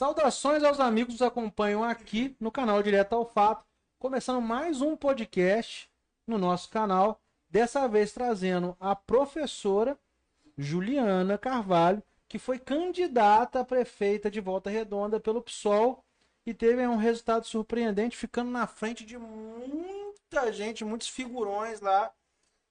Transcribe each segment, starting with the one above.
Saudações aos amigos que nos acompanham aqui no canal Direto ao Fato, começando mais um podcast no nosso canal, dessa vez trazendo a professora Juliana Carvalho, que foi candidata a prefeita de Volta Redonda pelo PSOL e teve um resultado surpreendente, ficando na frente de muita gente, muitos figurões lá,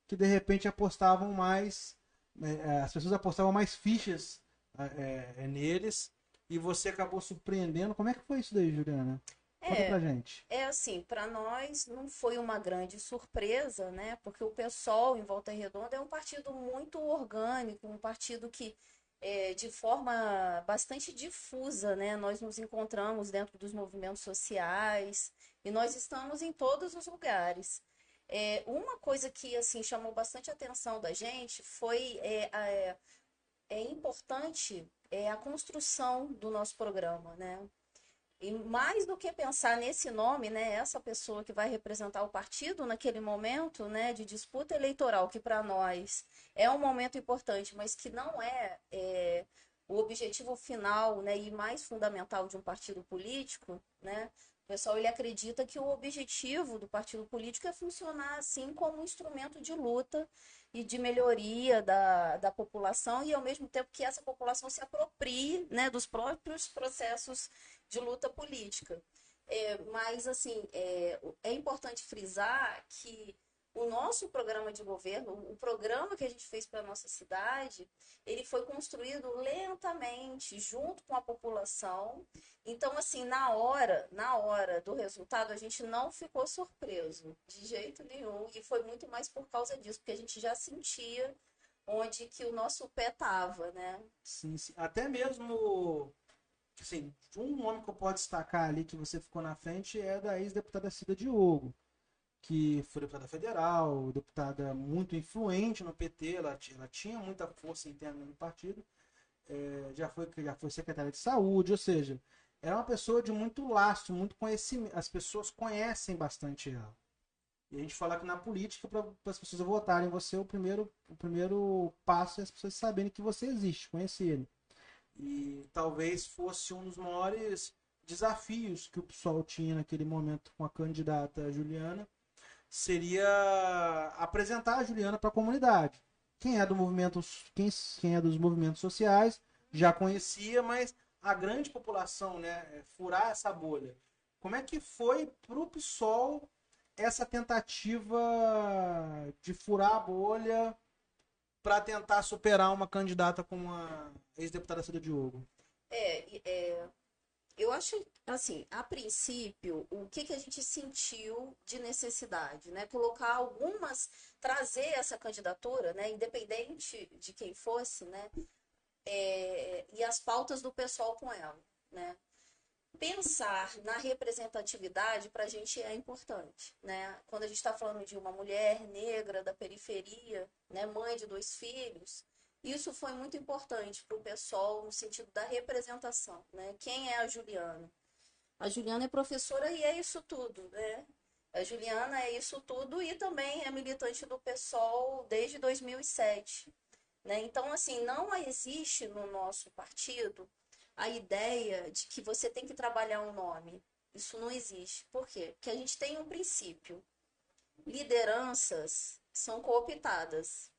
que de repente apostavam mais, é, as pessoas apostavam mais fichas é, é, neles e você acabou surpreendendo. Como é que foi isso daí, Juliana? Conta É, pra gente. é assim, para nós não foi uma grande surpresa, né? Porque o PSOL em Volta Redonda é um partido muito orgânico, um partido que é, de forma bastante difusa, né? Nós nos encontramos dentro dos movimentos sociais e nós estamos em todos os lugares. É, uma coisa que assim chamou bastante a atenção da gente foi é, a- é, importante é a construção do nosso programa, né? E mais do que pensar nesse nome, né, essa pessoa que vai representar o partido naquele momento, né, de disputa eleitoral, que para nós é um momento importante, mas que não é, é, o objetivo final, né, e mais fundamental de um partido político, né? O pessoal ele acredita que o objetivo do partido político é funcionar assim como um instrumento de luta e de melhoria da, da população e ao mesmo tempo que essa população se aproprie, né, dos próprios processos de luta política. É, mas, assim, é, é importante frisar que o nosso programa de governo, o programa que a gente fez para a nossa cidade, ele foi construído lentamente, junto com a população. Então, assim, na hora, na hora do resultado, a gente não ficou surpreso, de jeito nenhum. E foi muito mais por causa disso, porque a gente já sentia onde que o nosso pé estava, né? Sim, sim. Até mesmo, assim, um nome que eu posso destacar ali que você ficou na frente é da ex-deputada Cida Diogo, que foi deputada federal, deputada muito influente no PT, ela, ela tinha muita força interna no partido, é, já, foi, já foi secretária de saúde, ou seja, era uma pessoa de muito lastro, muito conhecimento, as pessoas conhecem bastante ela. E a gente fala que na política, para as pessoas votarem em você, o primeiro, o primeiro passo é as pessoas saberem que você existe, conhecerem. E talvez fosse um dos maiores desafios que o PSOL tinha naquele momento com a candidata Juliana, seria apresentar a Juliana para a comunidade. Quem é do movimento, quem, quem é dos movimentos sociais já conhecia, mas a grande população, né, é, furar essa bolha. Como é que foi para o PSOL essa tentativa de furar a bolha para tentar superar uma candidata como a ex-deputada Cida Diogo? É, é, eu acho assim, a princípio, o que que a gente sentiu de necessidade, né? Colocar algumas, trazer essa candidatura, né? Independente de quem fosse, né? É, e as pautas do pessoal com ela, né? Pensar na representatividade para a gente é importante, né? Quando a gente está falando de uma mulher negra da periferia, né? Mãe de dois filhos, isso foi muito importante para o pessoal no sentido da representação, né? Quem é a Juliana? A Juliana é professora e é isso tudo, né? A Juliana é isso tudo e também é militante do PSOL desde 2007, né? Então, assim, não existe no nosso partido a ideia de que você tem que trabalhar um nome. Isso não existe. Por quê? Porque a gente tem um princípio. Lideranças são cooptadas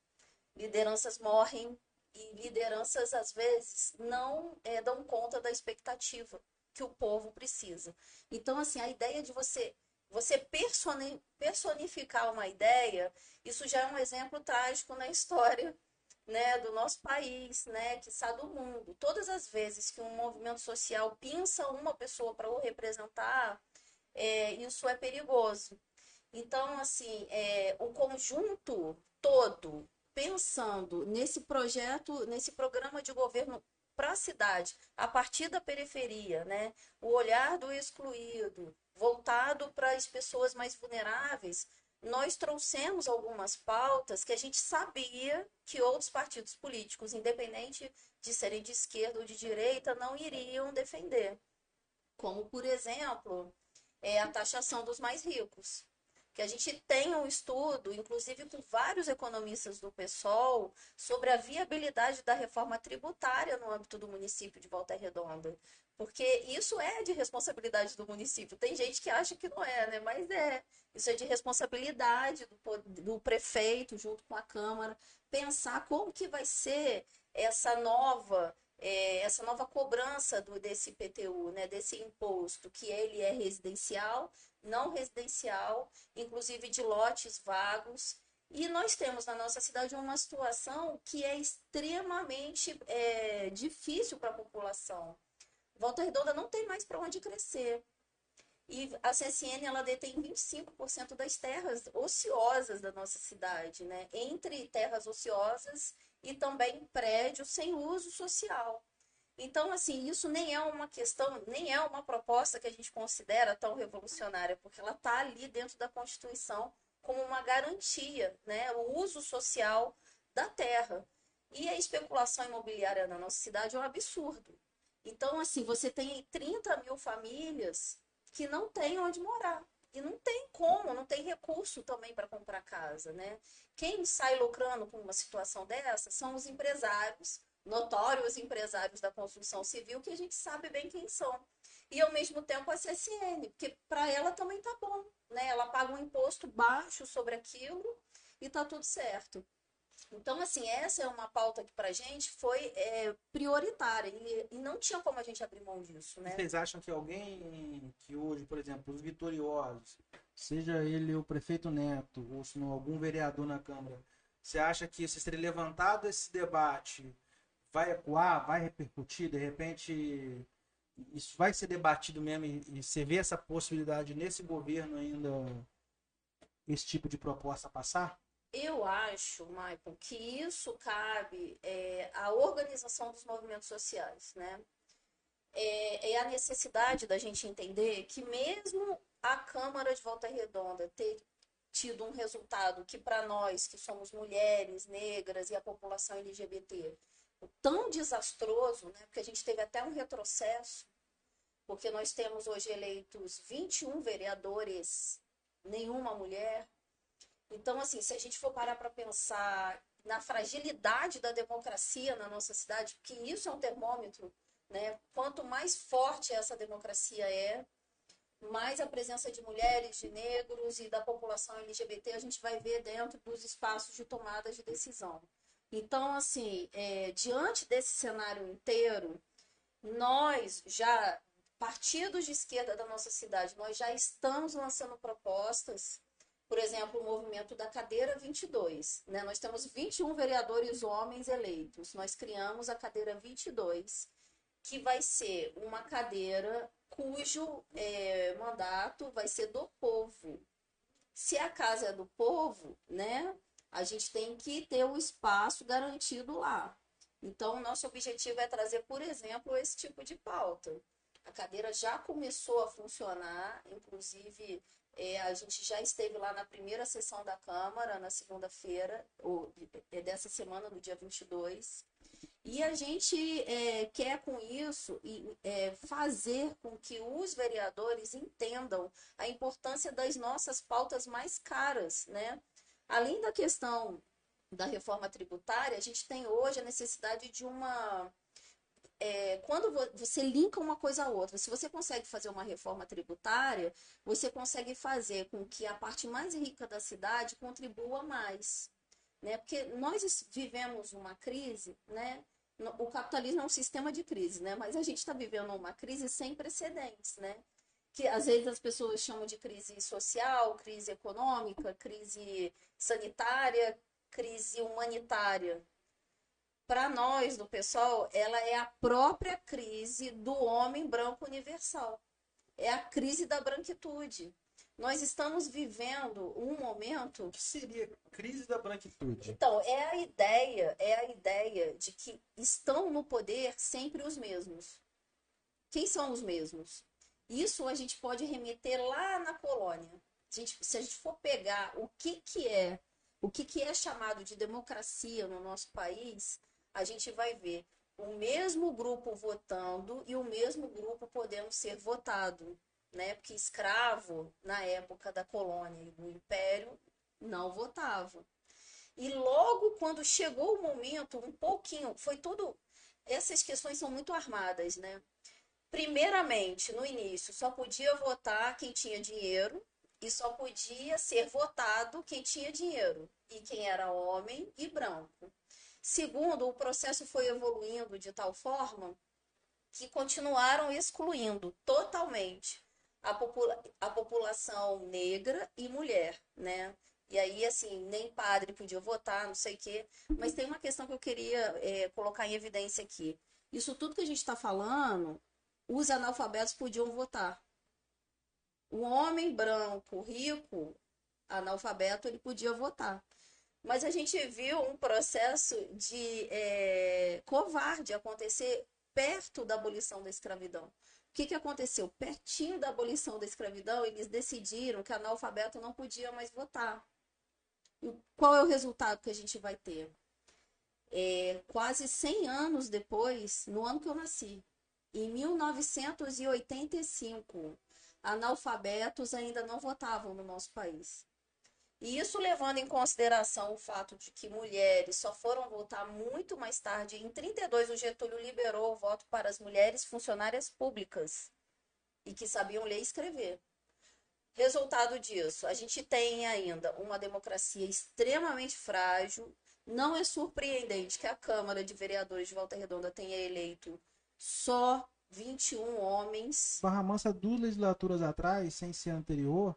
lideranças morrem e lideranças às vezes não eh, dão conta da expectativa que o povo precisa. Então, assim, a ideia de você você personi- personificar uma ideia, isso já é um exemplo trágico na história, né, do nosso país, né, que do mundo. Todas as vezes que um movimento social pinça uma pessoa para o representar, eh, isso é perigoso. Então, assim, é, o conjunto todo pensando nesse projeto, nesse programa de governo para a cidade, a partir da periferia, né? O olhar do excluído, voltado para as pessoas mais vulneráveis, nós trouxemos algumas pautas que a gente sabia que outros partidos políticos, independente de serem de esquerda ou de direita, não iriam defender. Como, por exemplo, é a taxação dos mais ricos. Que a gente tem um estudo, inclusive com vários economistas do PSOL, sobre a viabilidade da reforma tributária no âmbito do município de Volta Redonda. Porque isso é de responsabilidade do município. Tem gente que acha que não é, né? Mas é. Isso é de responsabilidade do, do prefeito, junto com a Câmara, pensar como que vai ser essa nova é, essa nova cobrança do, desse IPTU, né, desse imposto, que ele é residencial, não residencial, inclusive de lotes vagos. E nós temos na nossa cidade uma situação que é extremamente é, difícil para a população. Volta Redonda não tem mais para onde crescer. E a CSN ela detém 25% das terras ociosas da nossa cidade, né? Entre terras ociosas e também prédios sem uso social. Então, assim, isso nem é uma questão, nem é uma proposta que a gente considera tão revolucionária, porque ela está ali dentro da Constituição como uma garantia, né? O uso social da terra. E a especulação imobiliária na nossa cidade é um absurdo. Então, assim, você tem 30 mil famílias que não têm onde morar. E não tem como, não tem recurso também para comprar casa, né? Quem sai lucrando com uma situação dessa são os empresários, notórios empresários da construção civil, que a gente sabe bem quem são. E ao mesmo tempo a CSN, porque para ela também tá bom, né? Ela paga um imposto baixo sobre aquilo e tá tudo certo. Então, assim, essa é uma pauta que pra gente foi é, prioritária e, e, não tinha como a gente abrir mão disso, né? Vocês acham que alguém que hoje, por exemplo, os vitoriosos, seja ele o prefeito Neto ou se não algum vereador na Câmara, você acha que se seria levantado esse debate vai ecoar, vai repercutir, de repente isso vai ser debatido mesmo e, e você vê essa possibilidade nesse governo ainda esse tipo de proposta passar? Eu acho, Michael, que isso cabe é, à organização dos movimentos sociais, né? É, é, a necessidade da gente entender que mesmo a Câmara de Volta Redonda ter tido um resultado que para nós, que somos mulheres, negras e a população LGBT, tão desastroso, né? Porque a gente teve até um retrocesso, porque nós temos hoje eleitos 21 vereadores, nenhuma mulher, então, assim, se a gente for parar para pensar na fragilidade da democracia na nossa cidade, porque isso é um termômetro, né? Quanto mais forte essa democracia é, mais a presença de mulheres, de negros e da população LGBT a gente vai ver dentro dos espaços de tomada de decisão. Então, assim, é, diante desse cenário inteiro, nós já, partidos de esquerda da nossa cidade, nós já estamos lançando propostas por exemplo, o movimento da cadeira 22. Né? Nós temos 21 vereadores homens eleitos. Nós criamos a cadeira 22, que vai ser uma cadeira cujo é, mandato vai ser do povo. Se a casa é do povo, né, a gente tem que ter o espaço garantido lá. Então, nosso objetivo é trazer, por exemplo, esse tipo de pauta. A cadeira já começou a funcionar, inclusive é, a gente já esteve lá na primeira sessão da Câmara, na segunda-feira, é dessa semana, no dia 22. E a gente é, quer com isso é, fazer com que os vereadores entendam a importância das nossas pautas mais caras, né? Além da questão da reforma tributária, a gente tem hoje a necessidade de uma é, quando você linka uma coisa a outra, se você consegue fazer uma reforma tributária, você consegue fazer com que a parte mais rica da cidade contribua mais. Né? Porque nós vivemos uma crise, né? o capitalismo é um sistema de crise, né? mas a gente está vivendo uma crise sem precedentes. Né? Que às vezes as pessoas chamam de crise social, crise econômica, crise sanitária, crise humanitária para nós, do pessoal, ela é a própria crise do homem branco universal. É a crise da branquitude. Nós estamos vivendo um momento. O que seria crise da branquitude? Então, é a ideia, é a ideia de que estão no poder sempre os mesmos. Quem são os mesmos? Isso a gente pode remeter lá na colônia. A gente, se a gente for pegar o que, que é, o que, que é chamado de democracia no nosso país, a gente vai ver o mesmo grupo votando e o mesmo grupo podendo ser votado. né? Porque escravo, na época da colônia e do império, não votava. E logo quando chegou o momento, um pouquinho, foi tudo. Essas questões são muito armadas, né? Primeiramente, no início, só podia votar quem tinha dinheiro e só podia ser votado quem tinha dinheiro e quem era homem e branco. Segundo, o processo foi evoluindo de tal forma que continuaram excluindo totalmente a, popula a população negra e mulher, né? E aí, assim, nem padre podia votar, não sei o quê. Mas tem uma questão que eu queria é, colocar em evidência aqui. Isso tudo que a gente está falando, os analfabetos podiam votar. O homem branco, rico, analfabeto, ele podia votar. Mas a gente viu um processo de é, covarde acontecer perto da abolição da escravidão. O que, que aconteceu? Pertinho da abolição da escravidão, eles decidiram que analfabeto não podia mais votar. E qual é o resultado que a gente vai ter? É, quase 100 anos depois, no ano que eu nasci, em 1985, analfabetos ainda não votavam no nosso país. E isso levando em consideração o fato de que mulheres só foram votar muito mais tarde. Em 32, o Getúlio liberou o voto para as mulheres funcionárias públicas e que sabiam ler e escrever. Resultado disso, a gente tem ainda uma democracia extremamente frágil. Não é surpreendente que a Câmara de Vereadores de Volta Redonda tenha eleito só 21 homens. Barra Mansa, duas legislaturas atrás, sem ser anterior,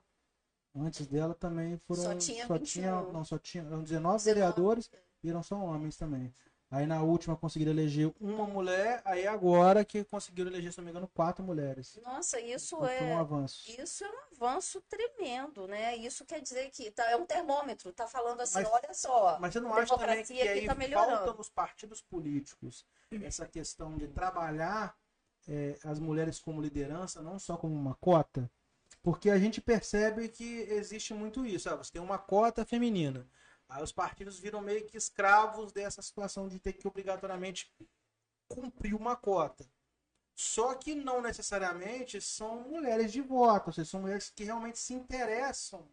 Antes dela também foram. Só tinha só 21. tinha, não, só tinha. Eram 19 vereadores e eram só homens também. Aí na última conseguiram eleger uma mulher, aí agora que conseguiram eleger, se não me engano, quatro mulheres. Nossa, isso Então, é. Um avanço. Isso é um avanço tremendo, né? Isso quer dizer que tá, é um termômetro, tá falando assim, Mas- olha só. Mas você não acha também que aí tá melhorando. falta nos partidos políticos essa questão de trabalhar eh, as mulheres como liderança, não só como uma cota? Porque a gente percebe que existe muito isso. ah, você tem uma cota feminina. Aí os partidos viram meio que escravos dessa situação de ter que obrigatoriamente cumprir uma cota. Só que não necessariamente são mulheres de voto, ou seja, são mulheres que realmente se interessam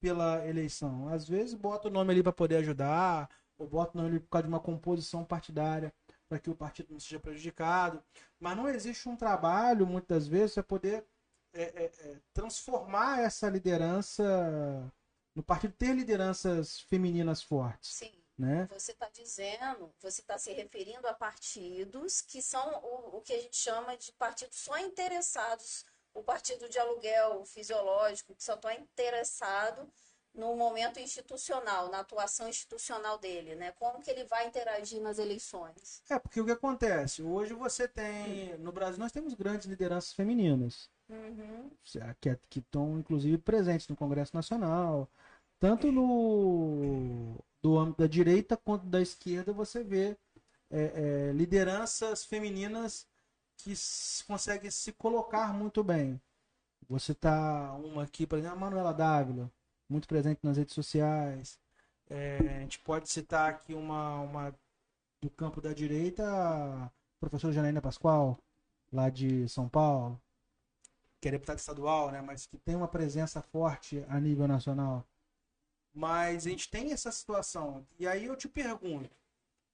pela eleição. Às vezes bota o nome ali para poder ajudar, ou bota o nome ali por causa de uma composição partidária para que o partido não seja prejudicado. Mas não existe um trabalho, muitas vezes, para poder é, é, é, transformar essa liderança no partido ter lideranças femininas fortes, Sim. né? Você está dizendo, você está se referindo a partidos que são o, o que a gente chama de partidos só interessados, o partido de aluguel fisiológico, que só está interessado no momento institucional, na atuação institucional dele, né? Como que ele vai interagir nas eleições? É, porque o que acontece? Hoje você tem. No Brasil nós temos grandes lideranças femininas. Uhum. que que estão inclusive presentes no Congresso Nacional, tanto no do âmbito da direita quanto da esquerda você vê é, é, lideranças femininas que conseguem se colocar muito bem. Você tá uma aqui, por exemplo, a Manuela Dávila, muito presente nas redes sociais. É, a gente pode citar aqui uma, uma do campo da direita, a professora Janaína Pascoal, lá de São Paulo que é deputado estadual, né, mas que tem uma presença forte a nível nacional. Mas a gente tem essa situação. E aí eu te pergunto,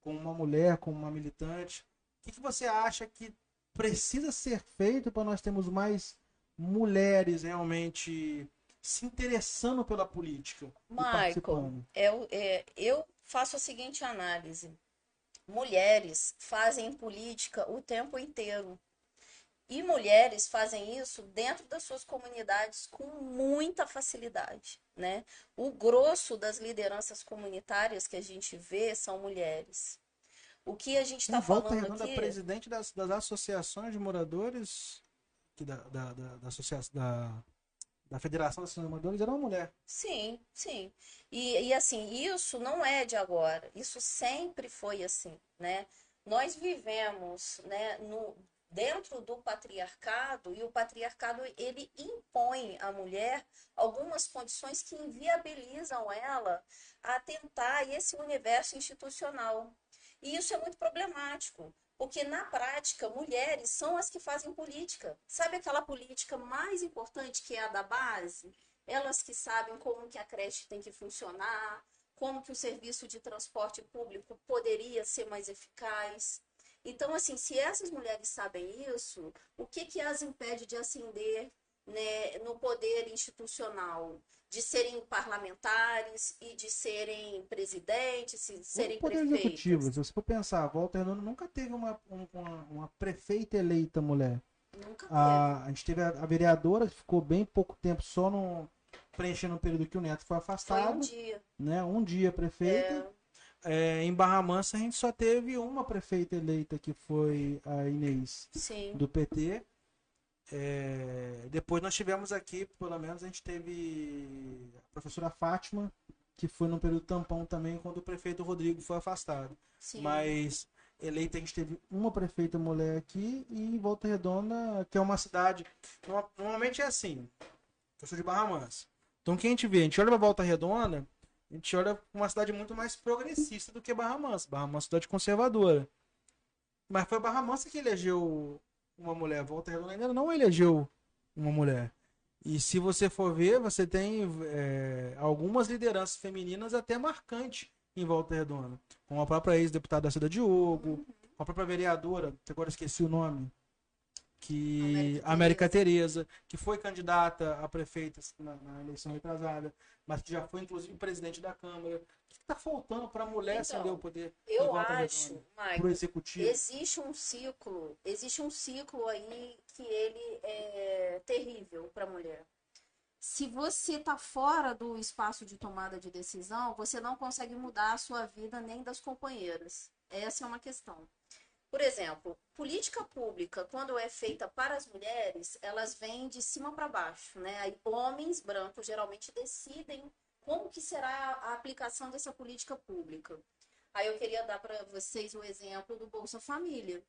como uma mulher, como uma militante, o que, que você acha que precisa ser feito para nós termos mais mulheres realmente se interessando pela política Michael, eu, é, eu faço a seguinte análise. Mulheres fazem política o tempo inteiro. E mulheres fazem isso dentro das suas comunidades com muita facilidade, né? O grosso das lideranças comunitárias que a gente vê são mulheres. O que a gente está volta falando aqui... presidente das, das associações de moradores da, da, da, da, associa- da, da Federação Associações de Moradores era uma mulher. Sim, sim. E, e assim, isso não é de agora, isso sempre foi assim, né? Nós vivemos, né, no, dentro do patriarcado e o patriarcado ele impõe à mulher algumas condições que inviabilizam ela a tentar esse universo institucional. E isso é muito problemático, porque na prática, mulheres são as que fazem política. Sabe aquela política mais importante que é a da base? Elas que sabem como que a creche tem que funcionar, como que o serviço de transporte público poderia ser mais eficaz. Então, assim, se essas mulheres sabem isso, o que que as impede de ascender né, no poder institucional? De serem parlamentares e de serem presidentes, de serem poder prefeitas. executivo, se você for pensar, Volta Redonda nunca teve uma, uma, uma prefeita eleita mulher. Nunca teve. A, a gente teve a, a vereadora, que ficou bem pouco tempo só no, preenchendo o período que o Neto foi Foi afastado. um dia. né? Um dia prefeita. É, em Barra Mansa a gente só teve uma prefeita eleita, que foi a Inês, Sim. do PT. É, depois nós tivemos aqui, pelo menos a gente teve a professora Fátima, que foi num período tampão também, quando o prefeito Rodrigo foi afastado. Sim. Mas eleita a gente teve uma prefeita mulher aqui e em Volta Redonda, que é uma cidade. no- Normalmente é assim. Eu sou de Barra Mansa. Então o que a gente vê? A gente olha pra Volta Redonda, a gente olha uma cidade muito mais progressista do que Barra Mansa. Barra Mansa é uma cidade conservadora. Mas foi Barra Mansa que elegeu uma mulher. Volta Redonda ainda não elegeu uma mulher. E se você for ver, você tem é, algumas lideranças femininas até marcantes em Volta Redonda. Como a própria ex-deputada Cida Diogo, a própria vereadora, agora esqueci o nome, que América América Tereza, que foi candidata a prefeita na, na eleição retrasada, mas que já foi inclusive presidente da Câmara. O que está faltando para a mulher Então, acender o poder Eu acho, pro executivo? existe um ciclo, existe um ciclo aí que ele é terrível para a mulher. Se você está fora do espaço de tomada de decisão, você não consegue mudar a sua vida nem das companheiras. Essa é uma questão. Por exemplo, política pública, quando é feita para as mulheres, elas vêm de cima para baixo, né? Aí, homens brancos geralmente decidem como que será a aplicação dessa política pública. Aí eu queria dar para vocês o exemplo do Bolsa Família.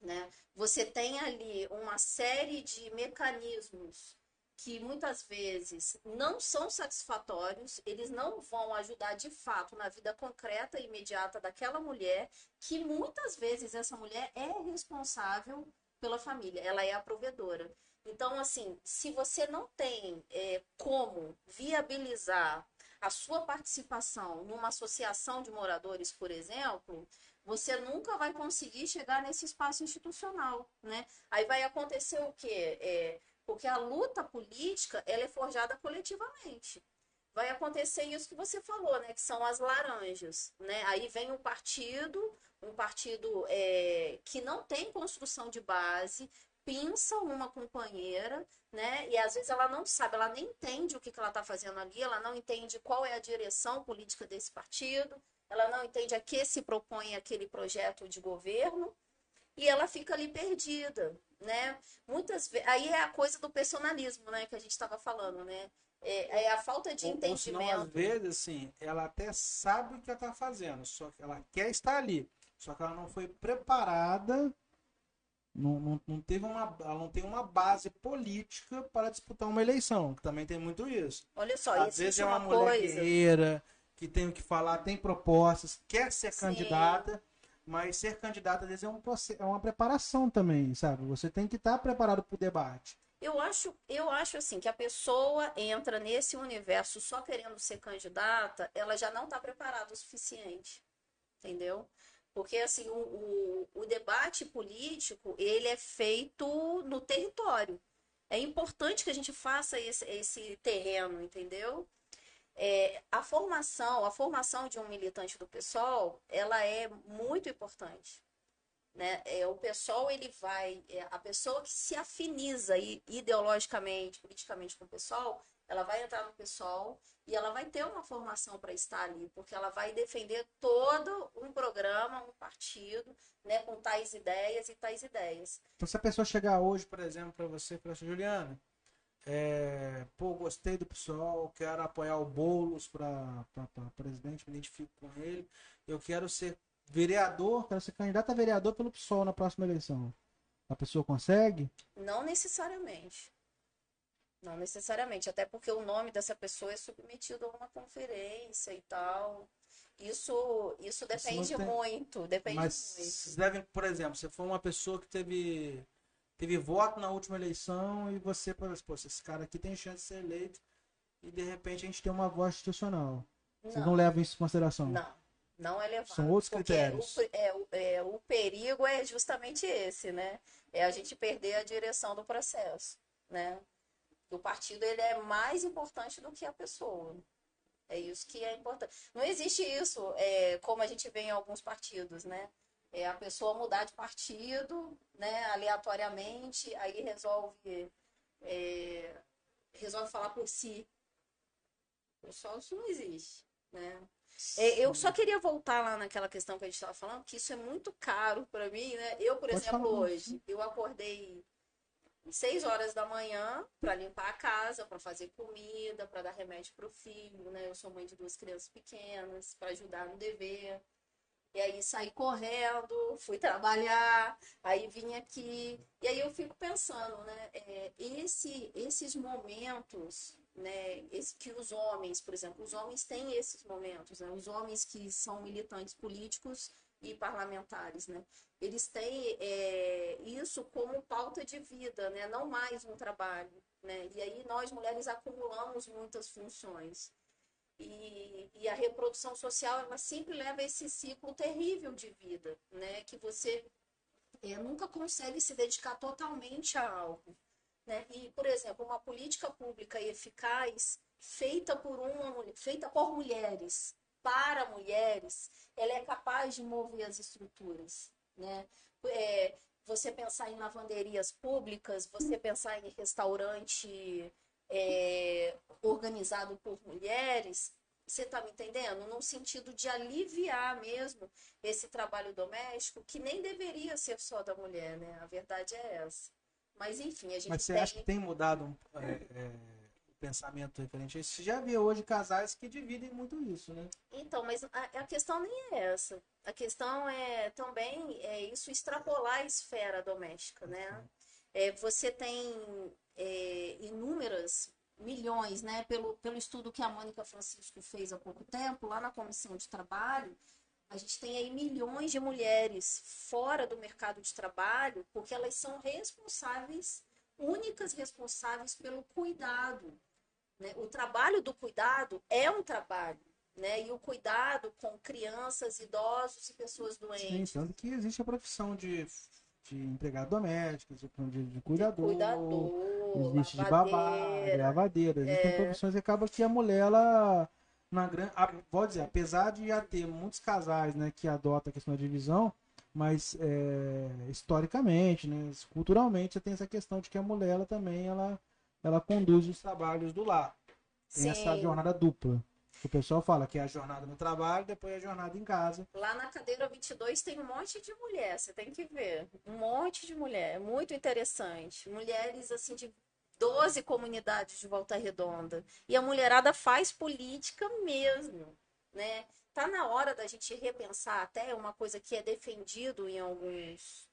Né? Você tem ali uma série de mecanismos que muitas vezes não são satisfatórios, eles não vão ajudar de fato na vida concreta e imediata daquela mulher, que muitas vezes essa mulher é responsável pela família, ela é a provedora. Então, assim, se você não tem é, como viabilizar a sua participação numa associação de moradores, por exemplo, você nunca vai conseguir chegar nesse espaço institucional, né? Aí vai acontecer o quê? É, porque a luta política, ela é forjada coletivamente. Vai acontecer isso que você falou, né? Que são as laranjas, né? Aí vem um partido, um partido é, que não tem construção de base, pinça uma companheira, né? E às vezes ela não sabe, ela nem entende o que, que ela está fazendo ali, ela não entende qual é a direção política desse partido, ela não entende a que se propõe aquele projeto de governo e ela fica ali perdida, né? Muitas vezes, aí é a coisa do personalismo, né? Que a gente estava falando, né? É, é a falta de Ou, ou senão, às entendimento. vezes, assim, ela até sabe o que ela está fazendo, só que ela quer estar ali. Só que ela não foi preparada, não, não, não teve uma, ela não tem uma base política para disputar uma eleição, que também tem muito isso. Olha só, Às vezes é uma, uma mulher coisa. guerreira, que tem o que falar, tem propostas, quer ser Sim. candidata, mas ser candidata às vezes é, um, é uma preparação também, sabe? Você tem que estar preparado para o debate. Eu acho, eu acho assim que a pessoa entra nesse universo só querendo ser candidata, ela já não está preparada o suficiente, entendeu? Porque assim o, o, o debate político ele é feito no território. É importante que a gente faça esse, esse terreno, entendeu? É, a formação, a formação de um militante do PSOL, ela é muito importante né? É, o pessoal ele vai, é, a pessoa que se afiniza ideologicamente, politicamente com o pessoal, ela vai entrar no pessoal e ela vai ter uma formação para estar ali, porque ela vai defender todo um programa, um partido, né, com tais ideias e tais ideias. Então, se a pessoa chegar hoje, por exemplo, para você e falar assim, Juliana, é, pô, gostei do pessoal, quero apoiar o Boulos para presidente, me identifico com ele, eu quero ser vereador, quero ser candidato a vereador pelo PSOL na próxima eleição. A pessoa consegue? Não necessariamente. Não necessariamente, até porque o nome dessa pessoa é submetido a uma conferência e tal. Isso, isso depende tem... muito, depende Mas muito. Vocês devem, por exemplo, você foi uma pessoa que teve, teve voto na última eleição e você, pô, esse cara aqui tem chance de ser eleito e de repente a gente tem uma voz institucional. Não. Vocês não levam isso em consideração? Não, não é levado. São outros critérios. O, é, é, o perigo é justamente esse, né? É a gente perder a direção do processo, né? O partido ele é mais importante do que a pessoa. É isso que é importante. Não existe isso, é, como a gente vê em alguns partidos, né? É a pessoa mudar de partido, né, aleatoriamente, aí resolve, é, resolve falar por si. Pessoal, isso não existe, né? É, eu só queria voltar lá naquela questão que a gente estava falando, que isso é muito caro para mim, né? Eu, por Pode exemplo, hoje, eu acordei seis horas da manhã para limpar a casa, para fazer comida, para dar remédio para o filho, né? Eu sou mãe de duas crianças pequenas, para ajudar no dever. E aí saí correndo, fui trabalhar, aí vim aqui. E aí eu fico pensando, né? É, esse, esses momentos, né? Esse, que os homens, por exemplo, os homens têm esses momentos, né? Os homens que são militantes políticos e parlamentares, né? Eles têm é, isso como pauta de vida, né? Não mais um trabalho, né? E aí nós mulheres acumulamos muitas funções. E, e a reprodução social, ela sempre leva esse ciclo terrível de vida, né? Que você é, nunca consegue se dedicar totalmente a algo. Né? E, por exemplo, uma política pública eficaz feita por uma feita por mulheres, para mulheres, ela é capaz de mover as estruturas, né? É, você pensar em lavanderias públicas, você pensar em restaurante é, organizado por mulheres, você está me entendendo? Num sentido de aliviar mesmo esse trabalho doméstico, que nem deveria ser só da mulher, né? A verdade é essa. Mas enfim, a gente Mas você tem... acha que tem mudado é, é pensamento referente Você já vê hoje casais que dividem muito isso, né? Então, mas a, a questão nem é essa. A questão é também é isso extrapolar a esfera doméstica, né? É, você tem é, inúmeras milhões, né? Pelo, pelo estudo que a Mônica Francisco fez há pouco tempo, lá na Comissão de Trabalho, a gente tem aí milhões de mulheres fora do mercado de trabalho, porque elas são responsáveis, únicas responsáveis pelo cuidado né? O trabalho do cuidado é um trabalho. Né? E o cuidado com crianças, idosos e pessoas doentes. Sim, tanto que existe a profissão de, de empregado doméstico, de, de cuidador, cuidador, existe de babá, de lavadeira. Existem é... profissões que acaba que a mulher, ela, na grande, pode dizer, apesar de já ter muitos casais né, que adotam a questão da divisão, mas é, historicamente, né, culturalmente, tem essa questão de que a mulher ela também ela ela conduz os trabalhos do lar. Tem Sim. essa jornada dupla. O pessoal fala que é a jornada no trabalho, depois é a jornada em casa. Lá na cadeira 22 tem um monte de mulher, você tem que ver. Um monte de mulher, é muito interessante. Mulheres assim de 12 comunidades de Volta Redonda. E a mulherada faz política mesmo, né? Tá na hora da gente repensar até uma coisa que é defendido em alguns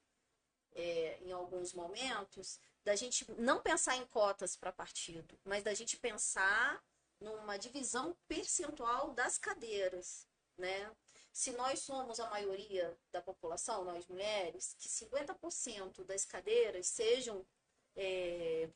é, em alguns momentos, da gente não pensar em cotas para partido, mas da gente pensar numa divisão percentual das cadeiras, né? Se nós somos a maioria da população, nós mulheres, que 50% das cadeiras sejam é,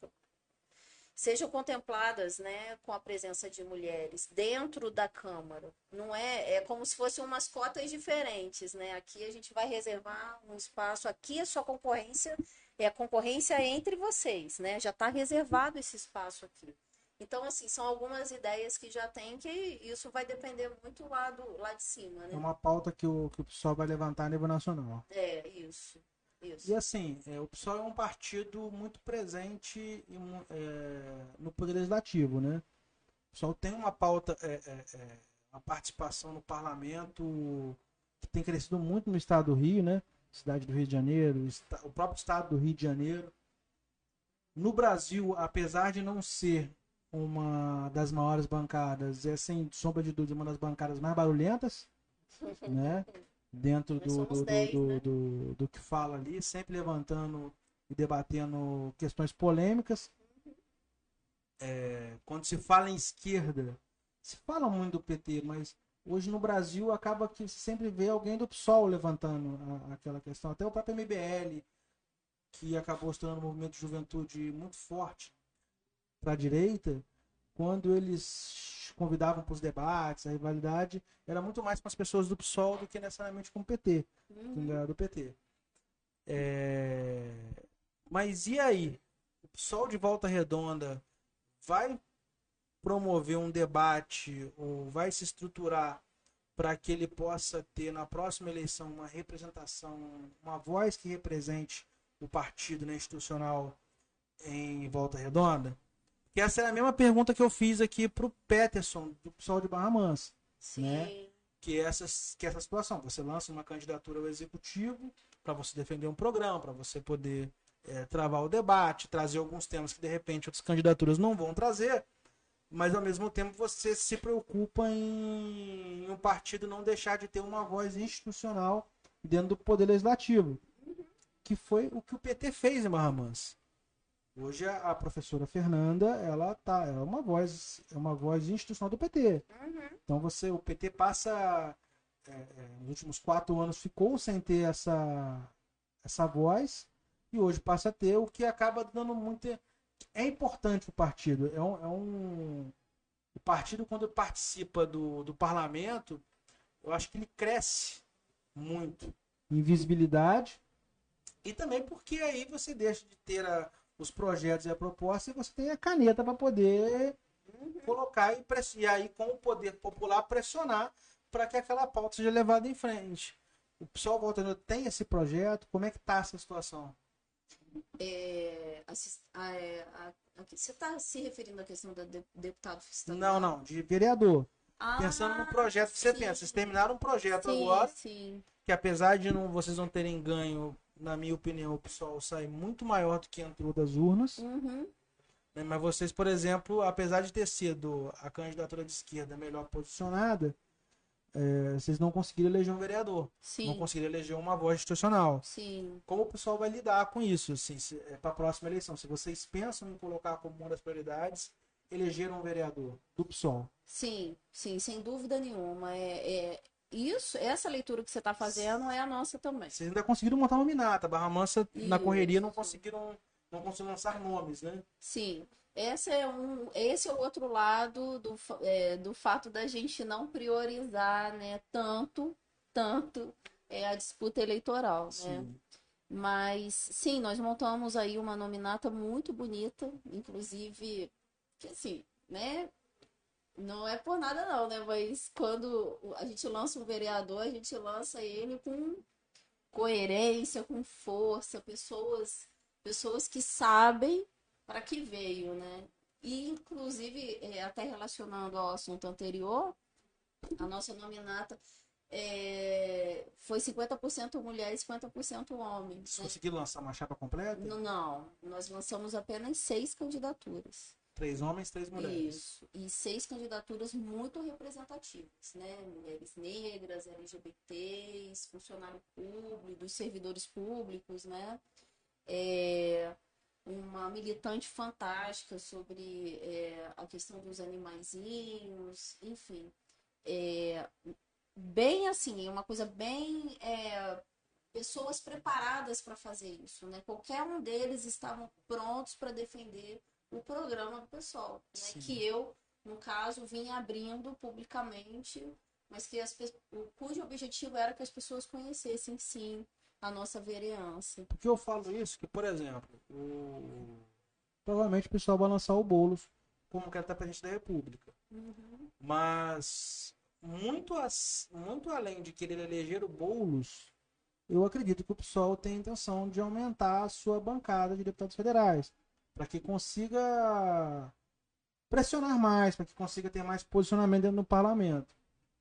sejam contempladas, né, com a presença de mulheres dentro da Câmara. Não é, é como se fossem umas cotas diferentes, né? Aqui a gente vai reservar um espaço, aqui a sua concorrência é a concorrência entre vocês, né? Já está reservado esse espaço aqui. Então, assim, são algumas ideias que já tem que isso vai depender muito lá, do, lá de cima, né? É uma pauta que o, que o PSOL vai levantar a nível nacional. É, isso. Isso. E assim, é, o PSOL é um partido muito presente em, é, no Poder Legislativo, né? O PSOL tem uma pauta, é, é, é, uma participação no parlamento que tem crescido muito no estado do Rio, né? cidade do Rio de Janeiro, o próprio estado do Rio de Janeiro. No Brasil, apesar de não ser uma das maiores bancadas, é sem sombra de dúvida uma das bancadas mais barulhentas, né? Dentro do, do, 10, do, né? do, do, que fala ali, sempre levantando e debatendo questões polêmicas. É, quando se fala em esquerda, se fala muito do PT, mas hoje no Brasil acaba que sempre vê alguém do PSOL levantando a, aquela questão. Até o próprio MBL, que acabou se tornando um movimento de juventude muito forte para a direita, quando eles convidavam para os debates, a rivalidade, era muito mais com as pessoas do PSOL do que necessariamente com o PT, Uhum. do PT. É... Mas e aí? O PSOL de Volta Redonda vai promover um debate ou vai se estruturar para que ele possa ter na próxima eleição uma representação, uma voz que represente o partido né, institucional em Volta Redonda? Que essa é a mesma pergunta que eu fiz aqui para o Peterson, do PSOL de Barra Mansa Sim. né? que é essa, que essa situação. Você lança uma candidatura ao executivo para você defender um programa, para você poder é, travar o debate, trazer alguns temas que de repente outras candidaturas não vão trazer, mas ao mesmo tempo você se preocupa em, em um partido não deixar de ter uma voz institucional dentro do poder legislativo, que foi o que o PT fez em Barra Mansa. Hoje a, professora Fernanda, ela tá, é uma voz, é uma voz institucional do PT. Uhum. Então você, o PT passa, é, é, nos últimos quatro anos ficou sem ter essa, essa voz e hoje passa a ter, o que acaba dando muito. É importante o partido. É um, é um, o partido, quando participa do, do parlamento, eu acho que ele cresce muito em visibilidade e também porque aí você deixa de ter a, os projetos e a proposta e você tem a caneta para poder colocar e, press- e aí com o poder popular pressionar para que aquela pauta seja levada em frente. O pessoal voltando tem esse projeto, como é que tá essa situação? É, assis- a- é, a- você está se referindo à questão do de- deputado estadual? Não, não, de vereador. Ah, Pensando no projeto que você sim. tem. Vocês terminaram um projeto sim, agora, Sim, que apesar de não, vocês não terem ganho, na minha opinião, o pessoal sai muito maior do que entrou das urnas. Uhum. né? Mas vocês, por exemplo, apesar de ter sido a candidatura de esquerda melhor posicionada, é, vocês não conseguiram eleger um vereador. Não Sim, conseguiram eleger uma voz institucional. sim. Como o pessoal vai lidar com isso, assim, para a próxima eleição? Se vocês pensam em colocar como uma das prioridades, eleger um vereador do PSOL. Sim, sim, sem dúvida nenhuma. É, é- isso, essa leitura que você está fazendo é a nossa também. Vocês ainda conseguiram montar uma nominata. Barra Mansa, na Isso. correria, não conseguiram, não conseguiram lançar nomes, né? Sim, esse é um, esse é o outro lado do, é, do fato da gente não priorizar, né, tanto, tanto é, a disputa eleitoral, né? Sim. Mas sim, nós montamos aí uma nominata muito bonita, inclusive, que assim, né? Não é por nada não, né? Mas quando a gente lança um vereador, a gente lança ele com coerência, com força, pessoas, pessoas que sabem para que veio, né? E inclusive, é, até relacionando ao assunto anterior, a nossa nominata é, foi 50% mulher e 50% homem. Vocês né? conseguiram lançar uma chapa completa? Não, não, nós lançamos apenas seis candidaturas. Três homens, três mulheres. Isso. E seis candidaturas muito representativas, né? Mulheres negras, LGBTs, funcionário público, servidores públicos, né? É, uma militante fantástica sobre é, a questão dos animaizinhos, enfim. É, bem assim, uma coisa bem. é, pessoas preparadas para fazer isso, né? Qualquer um deles estavam prontos para defender o programa do pessoal, né? Sim. Que eu, no caso, vim abrindo publicamente, mas que as, cujo objetivo era que as pessoas conhecessem, sim, a nossa vereança. Por que eu falo isso? Que, por exemplo, o... provavelmente o pessoal vai lançar o Boulos como candidato a presidente da República. Mas, muito, as- muito além de querer eleger o Boulos, eu acredito que o PSOL tem a intenção de aumentar a sua bancada de deputados federais, para que consiga pressionar mais, para que consiga ter mais posicionamento dentro do parlamento.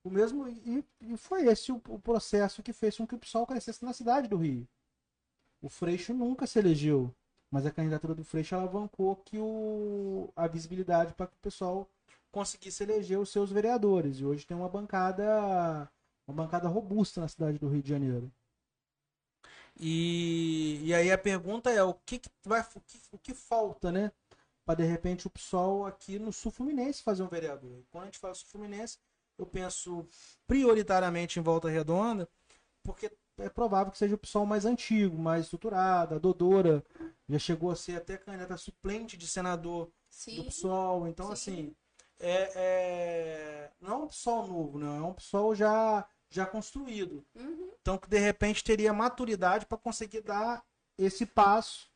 O mesmo e, e foi esse o, o processo que fez com que o PSOL crescesse na cidade do Rio. O Freixo nunca se elegeu, mas a candidatura do Freixo alavancou que o, a visibilidade para que o pessoal conseguisse eleger os seus vereadores. E hoje tem uma bancada uma bancada robusta na cidade do Rio de Janeiro. E, e aí a pergunta é o que, que vai o que, o que falta, né? Para de repente o PSOL aqui no Sul Fluminense fazer um vereador. E quando a gente fala Sul Fluminense, eu penso prioritariamente em Volta Redonda, porque é provável que seja o PSOL mais antigo, mais estruturado. A Dodora já chegou a ser até candidata suplente de senador Sim. do PSOL. Então, Sim. assim, é, é- não é um PSOL novo, não. É um PSOL já, já construído. Uhum. Então, que de repente teria maturidade para conseguir dar esse passo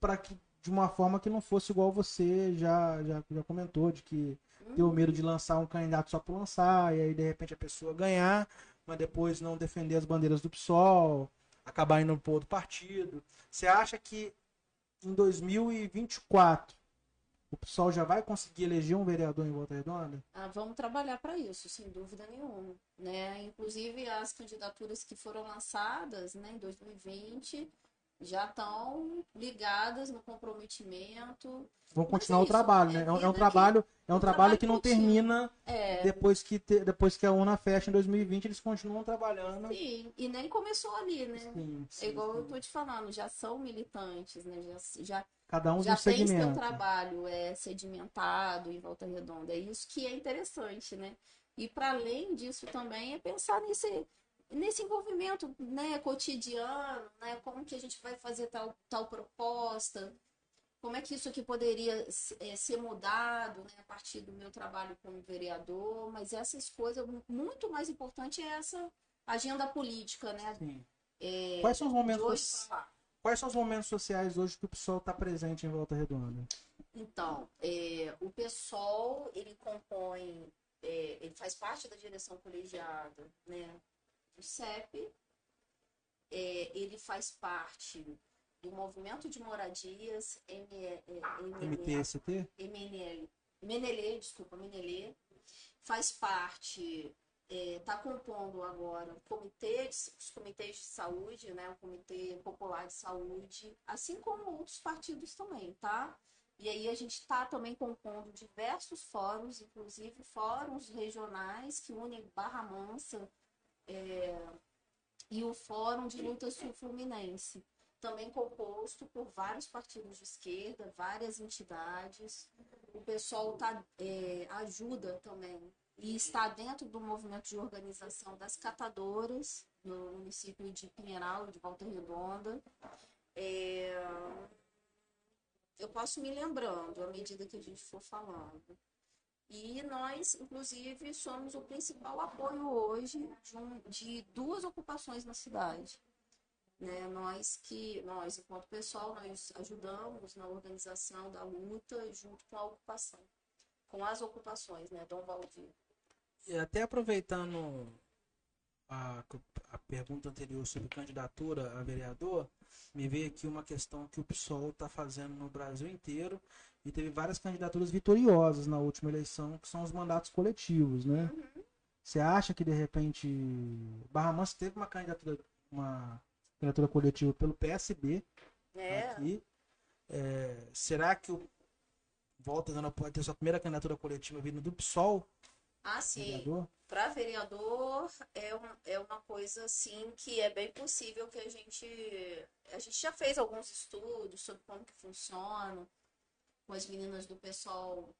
para que de uma forma que não fosse igual você já, já, já comentou, de que deu medo de lançar um candidato só por lançar, e aí de repente a pessoa ganhar, mas depois não defender as bandeiras do PSOL, acabar indo para outro partido. Você acha que em 2024 o PSOL já vai conseguir eleger um vereador em Volta Redonda? Ah, vamos trabalhar para isso, sem dúvida nenhuma, né? Inclusive as candidaturas que foram lançadas, né, em 2020 já estão ligadas no comprometimento. Vão continuar é o trabalho, é né? É um- é um que- trabalho, é um um trabalho trabalho que não contínuo. termina É, depois que te- depois que a urna fecha em 2020, eles continuam trabalhando. sim, e nem começou ali, né? Sim, sim, É igual eu sim. tô te falando, já são militantes, né? Já, já Cada um já tem seu segmento. trabalho é, sedimentado em Volta Redonda. É isso que é interessante, né? E para além disso também é pensar nesse, nesse envolvimento né, cotidiano, né? Como que a gente vai fazer tal, tal proposta, como é que isso aqui poderia eh, ser mudado né, a partir do meu trabalho como vereador, mas essas coisas, muito mais importante é essa agenda política, né? É, Quais são os momentos Quais são os momentos sociais hoje que o PSOL está presente em Volta Redonda? Então, é, o PSOL, ele compõe, é, ele faz parte da direção colegiada, né, do CEP, É, ele faz parte do movimento de moradias M, é, MNL, MTST? MNL, Menelê, desculpa, Menelê, faz parte, está compondo agora o comitê, de- os comitês de saúde, né, o Comitê Popular de Saúde, assim como outros partidos também, tá? E aí a gente está também compondo diversos fóruns, inclusive fóruns regionais que unem Barra Mansa é, e o Fórum de Luta Sul-Fluminense, também composto por vários partidos de esquerda, várias entidades. O pessoal tá, é, ajuda também e está dentro do movimento de organização das catadoras no município de Pinheiral de Volta Redonda. É, eu posso me lembrando à medida que a gente for falando. E nós, inclusive, somos o principal apoio hoje de, um- de duas ocupações na cidade. Né? Nós que, nós, enquanto pessoal, nós ajudamos na organização da luta junto com a ocupação, com as ocupações, né, Dom Valdir. Até aproveitando a, a pergunta anterior sobre candidatura a vereador, me veio aqui uma questão que o PSOL está fazendo no Brasil inteiro e teve várias candidaturas vitoriosas na última eleição, que são os mandatos coletivos, né? Você acha que de repente Barra Mansa teve uma candidatura, uma candidatura coletiva pelo PSB É, aqui? É, será que o Volta pode ter sua primeira candidatura coletiva vindo do PSOL, ah, sim. vereador? Para vereador é, um, é uma coisa assim que é bem possível que a gente a gente já fez alguns estudos sobre como que funciona com as meninas do pessoal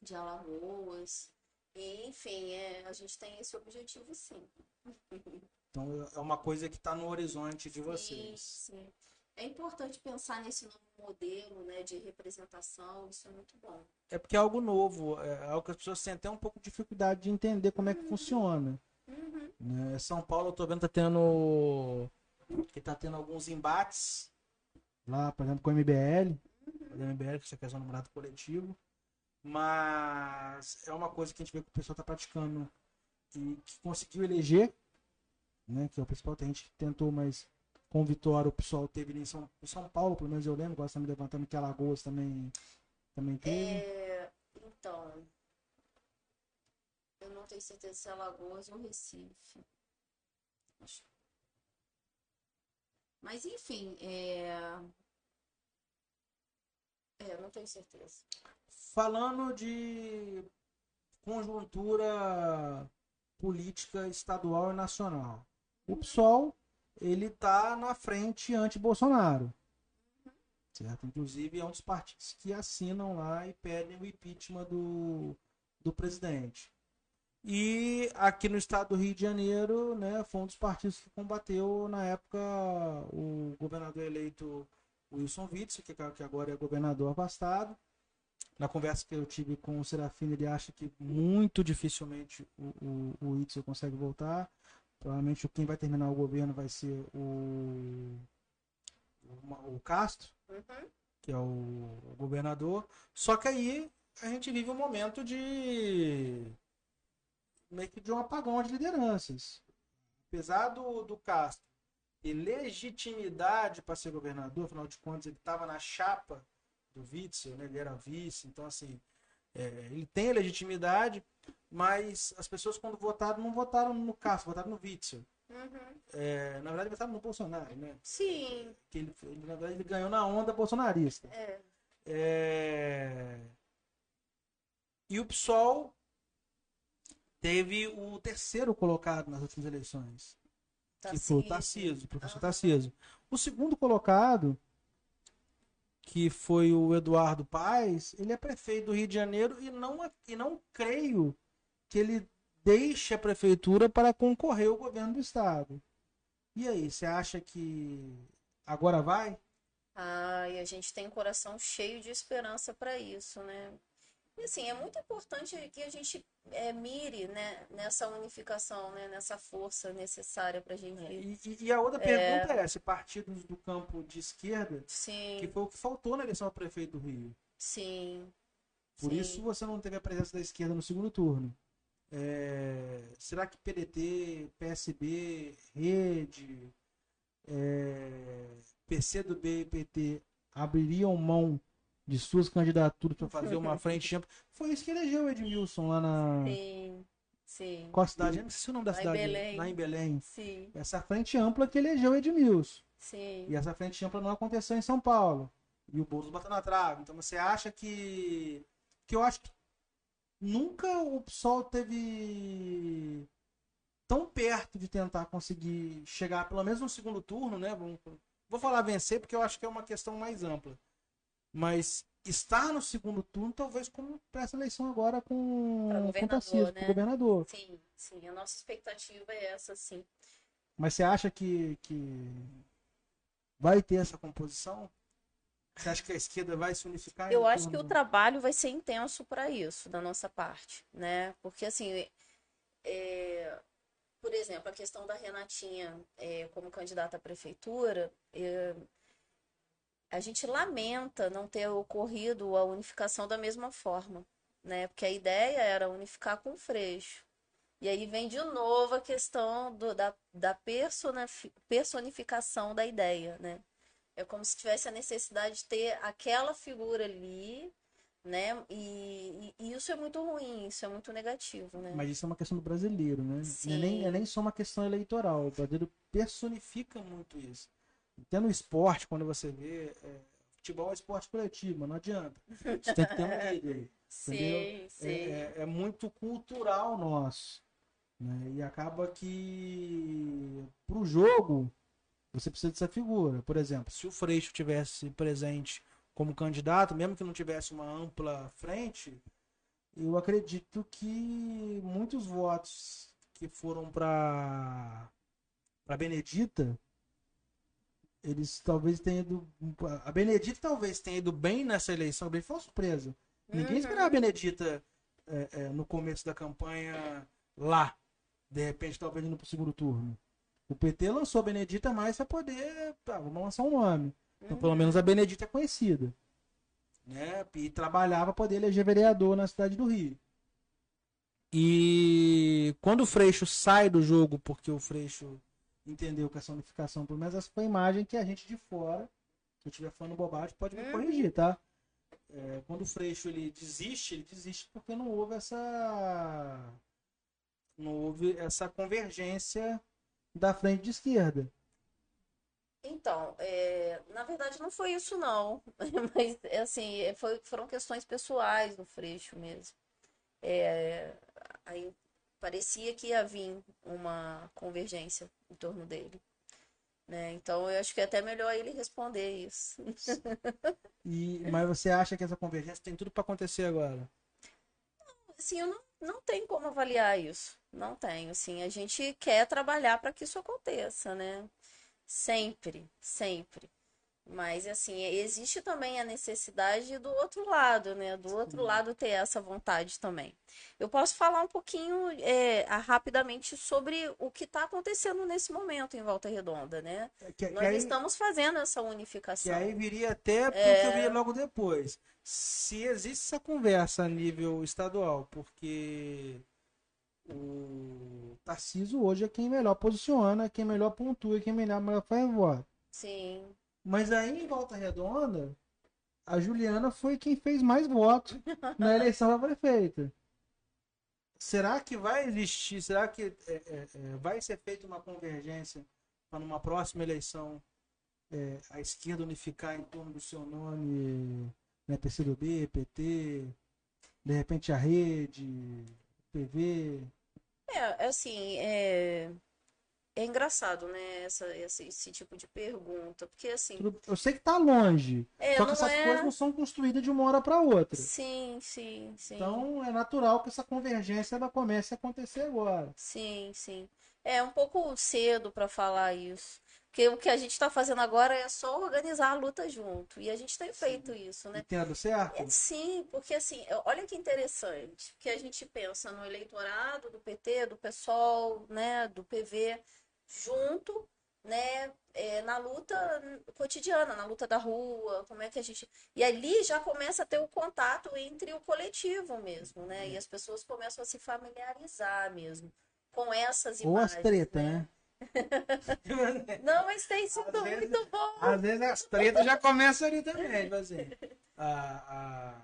de Alagoas. E, enfim, é, a gente tem esse objetivo sim. Então é uma coisa que está no horizonte de Sim, vocês. sim. É importante pensar nesse novo modelo né, de representação, isso é muito bom. É porque é algo novo, é algo que as pessoas têm até um pouco de dificuldade de entender como é que funciona. Uhum. né? São Paulo, eu tô vendo, tá tendo. que tá tendo alguns embates lá, por exemplo, com o MBL. O MBL, que é a questão do mandato coletivo. Mas é uma coisa que a gente vê que o pessoal tá praticando e que conseguiu eleger, né? Que é o principal, a gente tentou, mas com vitória o pessoal teve em São, São Paulo, pelo menos eu lembro, agora você me levantando que Alagoas também, também teve. É, então, eu não tenho certeza se é Alagoas ou Recife. Mas enfim, é... é, eu não tenho certeza. Falando de conjuntura política estadual e nacional. O PSOL, ele tá na frente anti-Bolsonaro. Certo? Inclusive é um dos partidos que assinam lá e pedem o impeachment do, do presidente. E aqui no estado do Rio de Janeiro, né, foi um dos partidos que combateu na época o governador eleito Wilson Witzel, que, que agora é governador afastado. Na conversa que eu tive com o Serafino, ele acha que muito dificilmente o, o, o Witzel consegue voltar. Provavelmente quem vai terminar o governo vai ser o, o, o Castro, Uhum. que é o, o governador. Só que aí a gente vive um momento de meio que de um apagão de lideranças. Apesar do, do Castro ter legitimidade para ser governador, afinal de contas ele estava na chapa do Witzel, né? ele era vice, então assim, é, ele tem legitimidade, mas as pessoas quando votaram não votaram no Castro, votaram no Witzel. Uhum. É, na verdade votaram no Bolsonaro, né? Sim, Que ele, ele, na verdade ele ganhou na onda bolsonarista. é. É, E o PSOL teve o terceiro colocado nas últimas eleições, que foi o Tarcísio, o professor Aham. Tarcísio. O segundo colocado, que foi o Eduardo Paes, ele é prefeito do Rio de Janeiro e não, e não creio que ele deixe a prefeitura para concorrer ao governo do estado. E aí, você acha que agora vai? Ah, e a gente tem um coração cheio de esperança para isso, né? E assim, é muito importante que a gente é, mire, né, nessa unificação, né, nessa força necessária para a gente. E, e- e a outra pergunta é se partidos do campo de esquerda, que Sim, foi o que faltou na eleição ao prefeito do Rio. sim. Por sim. isso você não teve a presença da esquerda no segundo turno. É, será que PDT, PSB, Rede, é, PCdoB e PT abririam mão de suas candidaturas para fazer uma frente ampla? Foi isso que elegeu o Edmilson lá na. Sim, sim, Qual a cidade? Eu não sei o nome da Lá em cidade. Belém. Lá em Belém. sim, Essa frente ampla que elegeu o Edmilson. sim. E essa frente ampla não aconteceu em São Paulo. E o Boulos bateu na trave. Então você acha que. Que eu acho que nunca o PSOL teve tão perto de tentar conseguir chegar pelo menos no segundo turno, né? Vou falar vencer porque eu acho que é uma questão mais ampla. Mas estar no segundo turno, talvez como para essa eleição agora com, Pra com governador, Tarcísio, né? governador. Sim, sim, a nossa expectativa é essa, sim. Mas você acha que, que vai ter essa composição? Você acha que a esquerda vai se unificar? Eu acho que o trabalho vai ser intenso para isso, da nossa parte, né? Porque, assim, é, por exemplo, a questão da Renatinha é, como candidata à prefeitura, é, a gente lamenta não ter ocorrido a unificação da mesma forma, né? Porque a ideia era unificar com o Freixo. E aí vem de novo a questão do- da, da personificação da ideia, né? É como se tivesse a necessidade de ter aquela figura ali, né? E, e- isso é muito ruim, isso é muito negativo, né? Mas isso é uma questão do brasileiro, né? Não é, Sim. nem, é nem só uma questão eleitoral. O brasileiro personifica muito isso. Até no esporte, quando você vê. é, futebol é esporte coletivo, mas não adianta. Você tem que ter um líder. Sim, entendeu? sim. É, é- é muito cultural nosso. né? E acaba que pro jogo você precisa dessa figura. Por exemplo, se o Freixo tivesse presente como candidato, mesmo que não tivesse uma ampla frente, eu acredito que muitos votos que foram para para Benedita eles talvez tenham ido a Benedita talvez tenha ido bem nessa eleição, bem foi uma surpresa. Ninguém Uhum. esperava a Benedita é, é, no começo da campanha lá. De repente, talvez indo pro segundo turno. O PT lançou a Benedita mais para poder. Tá, vamos lançar um nome. Então, Uhum. pelo menos a Benedita é conhecida. Né? E trabalhava para poder eleger vereador na cidade do Rio. E quando o Freixo sai do jogo, porque o Freixo entendeu que essa unificação, pelo menos essa foi a imagem que a gente de fora, se eu estiver falando bobagem, pode me Uhum. corrigir, tá? É, quando o Freixo ele desiste, ele desiste porque não houve essa não houve essa convergência da frente de esquerda. Então, é, na verdade não foi isso não, mas assim, foi- foram questões pessoais do Freixo mesmo. É, aí parecia que ia vir uma convergência em torno dele, né? Então eu acho que é até melhor ele responder isso. E, mas você acha que essa convergência tem tudo para acontecer agora? Assim, eu não, não tenho como avaliar isso. Não tenho, assim, a gente quer trabalhar para que isso aconteça, né? Sempre, sempre. Mas, assim, existe também a necessidade do outro lado, né? Do outro lado ter essa vontade também. Eu posso falar um pouquinho é, rapidamente sobre o que está acontecendo nesse momento em Volta Redonda, né? É que, Nós que aí, estamos fazendo essa unificação. que aí viria até porque É. eu viria logo depois. Se existe essa conversa a nível estadual, porque o Tarciso hoje é quem melhor posiciona, quem melhor pontua, quem melhor, melhor faz voto. Sim, Mas aí em Volta Redonda, a Juliana foi quem fez mais votos na eleição para prefeita. Será que vai existir? Será que é, é, é, vai ser feita uma convergência para numa próxima eleição é, a esquerda unificar em torno do seu nome, né, PCdoB, PT, de repente a rede, PV? É, assim, é, é engraçado, né, essa, esse, esse tipo de pergunta, porque assim, Eu sei que tá longe, é, só que essas é... coisas não são construídas de uma hora para outra. Sim, sim, sim. Então é natural que essa convergência ela comece a acontecer agora. Sim, sim. É um pouco cedo para falar isso. Porque o que a gente está fazendo agora é só organizar a luta junto. E a gente tem feito isso, né? Entendo certo? É, sim, porque assim, olha que interessante, que a gente pensa no eleitorado do PT, do PSOL, né, do PV, junto, né, é, na luta cotidiana, na luta da rua, como é que a gente... E ali já começa a ter o contato entre o coletivo mesmo, né, e as pessoas começam a se familiarizar mesmo com essas Ou as imagens, tretas, né? né? Não, mas tem sido Às vezes- muito bom. Às vezes as tretas já começam ali também, tipo assim. A, a,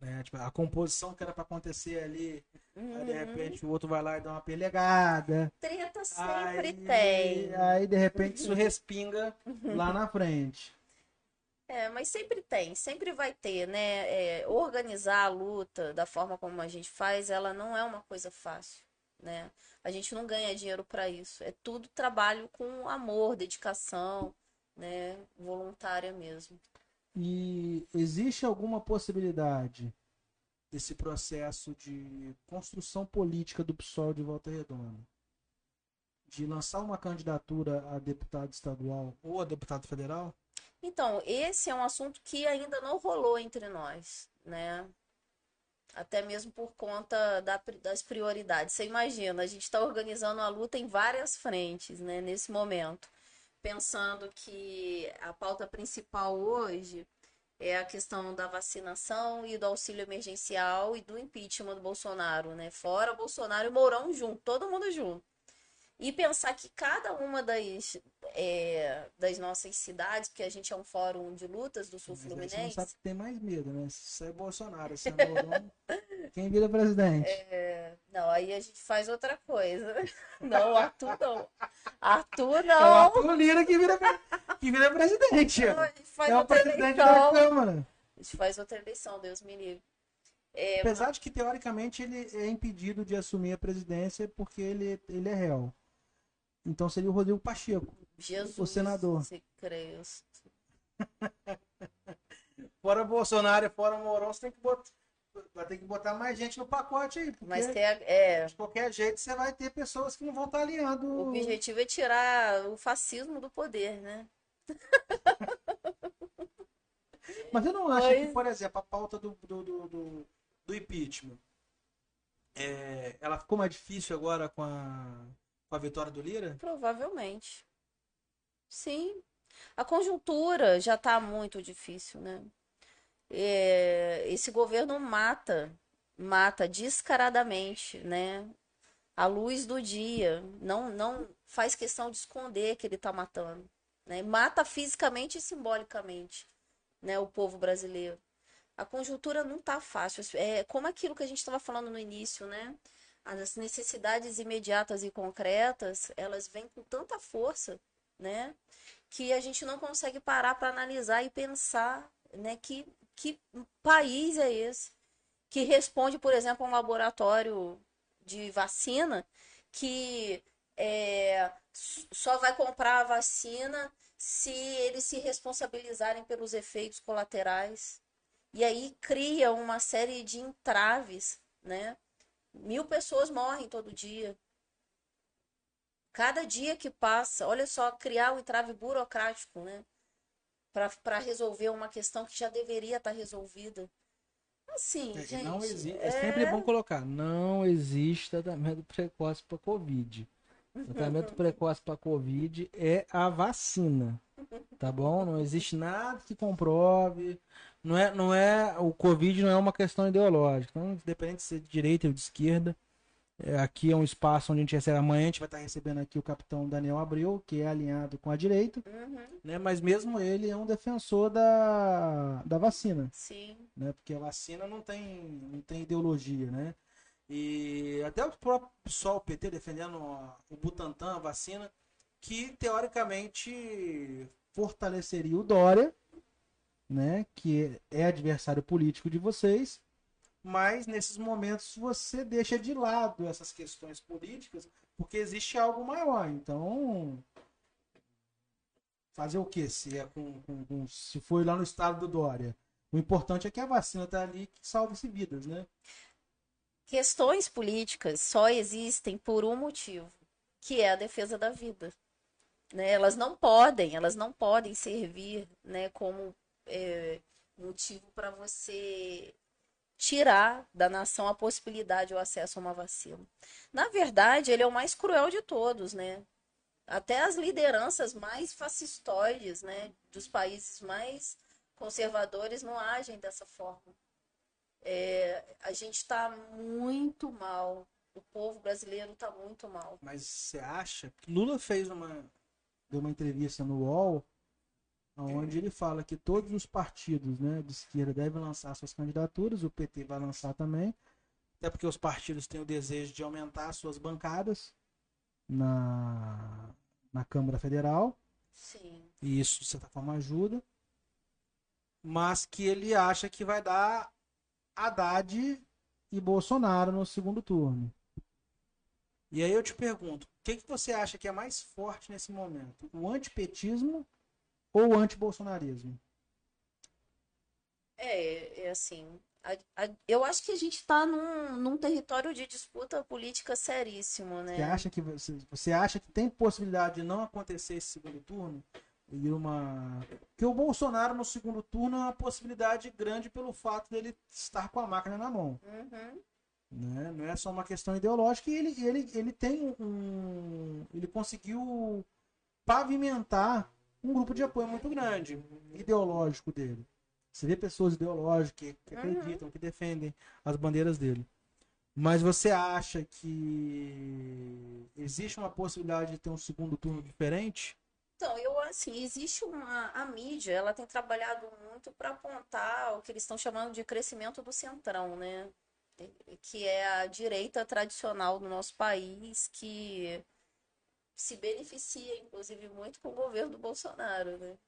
né, tipo, a composição que era pra acontecer ali, aí de Uhum. repente o outro vai lá e dá uma pelegada. Treta sempre Aí, tem. aí de repente isso respinga lá na frente. É, mas sempre tem, sempre vai ter, né? É, organizar a luta da forma como a gente faz, ela não é uma coisa fácil, né? A gente não ganha dinheiro para isso. É tudo trabalho com amor, dedicação, né? Voluntária mesmo. E existe alguma possibilidade desse processo de construção política do PSOL de Volta Redonda? De lançar uma candidatura a deputado estadual ou a deputado federal? Então, esse é um assunto que ainda não rolou entre nós, né? Até mesmo por conta da das prioridades. Você imagina, a gente está organizando a luta em várias frentes, né, nesse momento. Pensando que a pauta principal hoje é a questão da vacinação e do auxílio emergencial e do impeachment do Bolsonaro, né? Fora Bolsonaro e Mourão junto, todo mundo junto. E pensar que cada uma das, é, das nossas cidades, porque a gente é um fórum de lutas do Sul Mas aí você não Fluminense, sabe que tem mais medo, né? Se é Bolsonaro, se é Mourão, quem vira presidente? é, não, aí a gente faz outra coisa. Não, Arthur não. Arthur É o não. Arthur Lira que vira, que vira presidente. Não, a gente faz É o outra presidente da eleição. Câmara. A gente faz outra eleição, Deus me livre. É, Apesar de que, teoricamente, ele é impedido de assumir a presidência porque ele, ele é réu. Então seria o Rodrigo Pacheco. Jesus, o senador. se Cristo. Fora Bolsonaro e fora Mourão, você tem que botar, vai ter que botar mais gente no pacote aí. Mas tem a- é, de qualquer jeito você vai ter pessoas que não vão estar alinhando. o objetivo é tirar o fascismo do poder, né? Mas eu não acho Mas- que, por exemplo, a pauta do, do, do, do- do impeachment é, ela ficou mais difícil agora com a, com a vitória do Lira? Provavelmente. Sim. A conjuntura já está muito difícil, né? É, esse governo mata, mata descaradamente, né? A luz do dia. Não, não faz questão de esconder que ele está matando, né? Mata fisicamente e simbolicamente, né? O povo brasileiro. A conjuntura não tá fácil. É como aquilo que a gente estava falando no início, né? As necessidades imediatas e concretas, elas vêm com tanta força, né? Que a gente não consegue parar para analisar e pensar, né? Que, que país é esse que responde, por exemplo, a um laboratório de vacina que é, só vai comprar a vacina se eles se responsabilizarem pelos efeitos colaterais. E aí cria uma série de entraves, né? Mil pessoas morrem todo dia. Cada dia que passa, olha só, criar o um entrave burocrático, né? Para resolver uma questão que já deveria estar tá resolvida. Assim, é, gente. Não existe, é... é sempre bom colocar. Não existe tratamento precoce para Covid. Tratamento precoce para Covid é a vacina. Tá bom? Não existe nada que comprove. Não é, não é, o Covid não é uma questão ideológica. Então, independente de ser de direita ou de esquerda, é, aqui é um espaço onde a gente recebe. Amanhã a gente vai estar recebendo aqui o capitão Daniel Abreu, que é alinhado com a direita, uhum. né? mas mesmo ele é um defensor da, da vacina. Sim. Né? Porque a vacina não tem, não tem ideologia, né? E até o próprio pessoal, o PT, defendendo o Butantan, a vacina, que teoricamente fortaleceria o Dória, né? Que é adversário político de vocês, mas nesses momentos você deixa de lado essas questões políticas, porque existe algo maior. Então, fazer o que se é com, com, com, se foi lá no estado do Dória? O importante é que a vacina está ali que salve-se vidas, né? Questões políticas só existem por um motivo, que é a defesa da vida. Né? Elas não podem, elas não podem servir né, como é, motivo para você tirar da nação a possibilidade ou acesso a uma vacina. Na verdade, ele é o mais cruel de todos, né? Até as lideranças mais fascistoides, né, dos países mais conservadores não agem dessa forma. É, a gente está muito mal. O povo brasileiro está muito mal. Mas você acha? Lula fez uma deu uma entrevista no UOL onde ele fala que todos os partidos né, de esquerda devem lançar suas candidaturas, o PT vai lançar também, até porque os partidos têm o desejo de aumentar suas bancadas na, na Câmara Federal. Sim. E isso, de certa forma, ajuda. Mas que ele acha que vai dar Haddad e Bolsonaro no segundo turno. E aí eu te pergunto, o que, que você acha que é mais forte nesse momento? O antipetismo ou anti-bolsonarismo? É, é assim. A, a, eu acho que a gente está num, num território de disputa política seríssimo, né? Você acha que, você, você acha que tem possibilidade de não acontecer esse segundo turno? E uma. Que o Bolsonaro no segundo turno é uma possibilidade grande pelo fato dele estar com a máquina na mão. Uhum. Né? Não é só uma questão ideológica e ele, ele, ele tem um. Ele conseguiu pavimentar um grupo de apoio muito grande, ideológico dele. Você vê pessoas ideológicas que, uhum. acreditam, que defendem as bandeiras dele. Mas você acha que existe uma possibilidade de ter um segundo turno diferente? Então, eu assim, existe uma a mídia, ela tem trabalhado muito para apontar o que eles estão chamando de crescimento do centrão, né? Que é a direita tradicional do nosso país que se beneficia, inclusive, muito com o governo do Bolsonaro, né?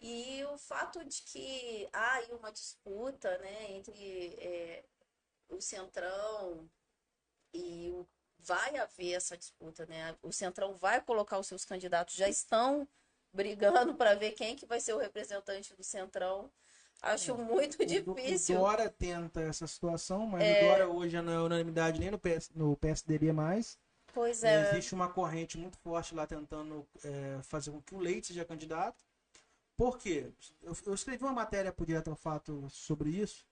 E o fato de que há aí uma disputa né, entre é, o Centrão e o. Vai haver essa disputa, né? O Centrão vai colocar os seus candidatos, já estão brigando para ver quem que vai ser o representante do Centrão. Acho é, muito o, difícil. O Dora tenta essa situação, mas é... o Dora hoje não é unanimidade nem no, PS, no PSDB mais. Pois é. Existe uma corrente muito forte lá tentando é, fazer com que o Leite seja candidato. Por quê? Eu, eu escrevi uma matéria por direto ao fato sobre isso.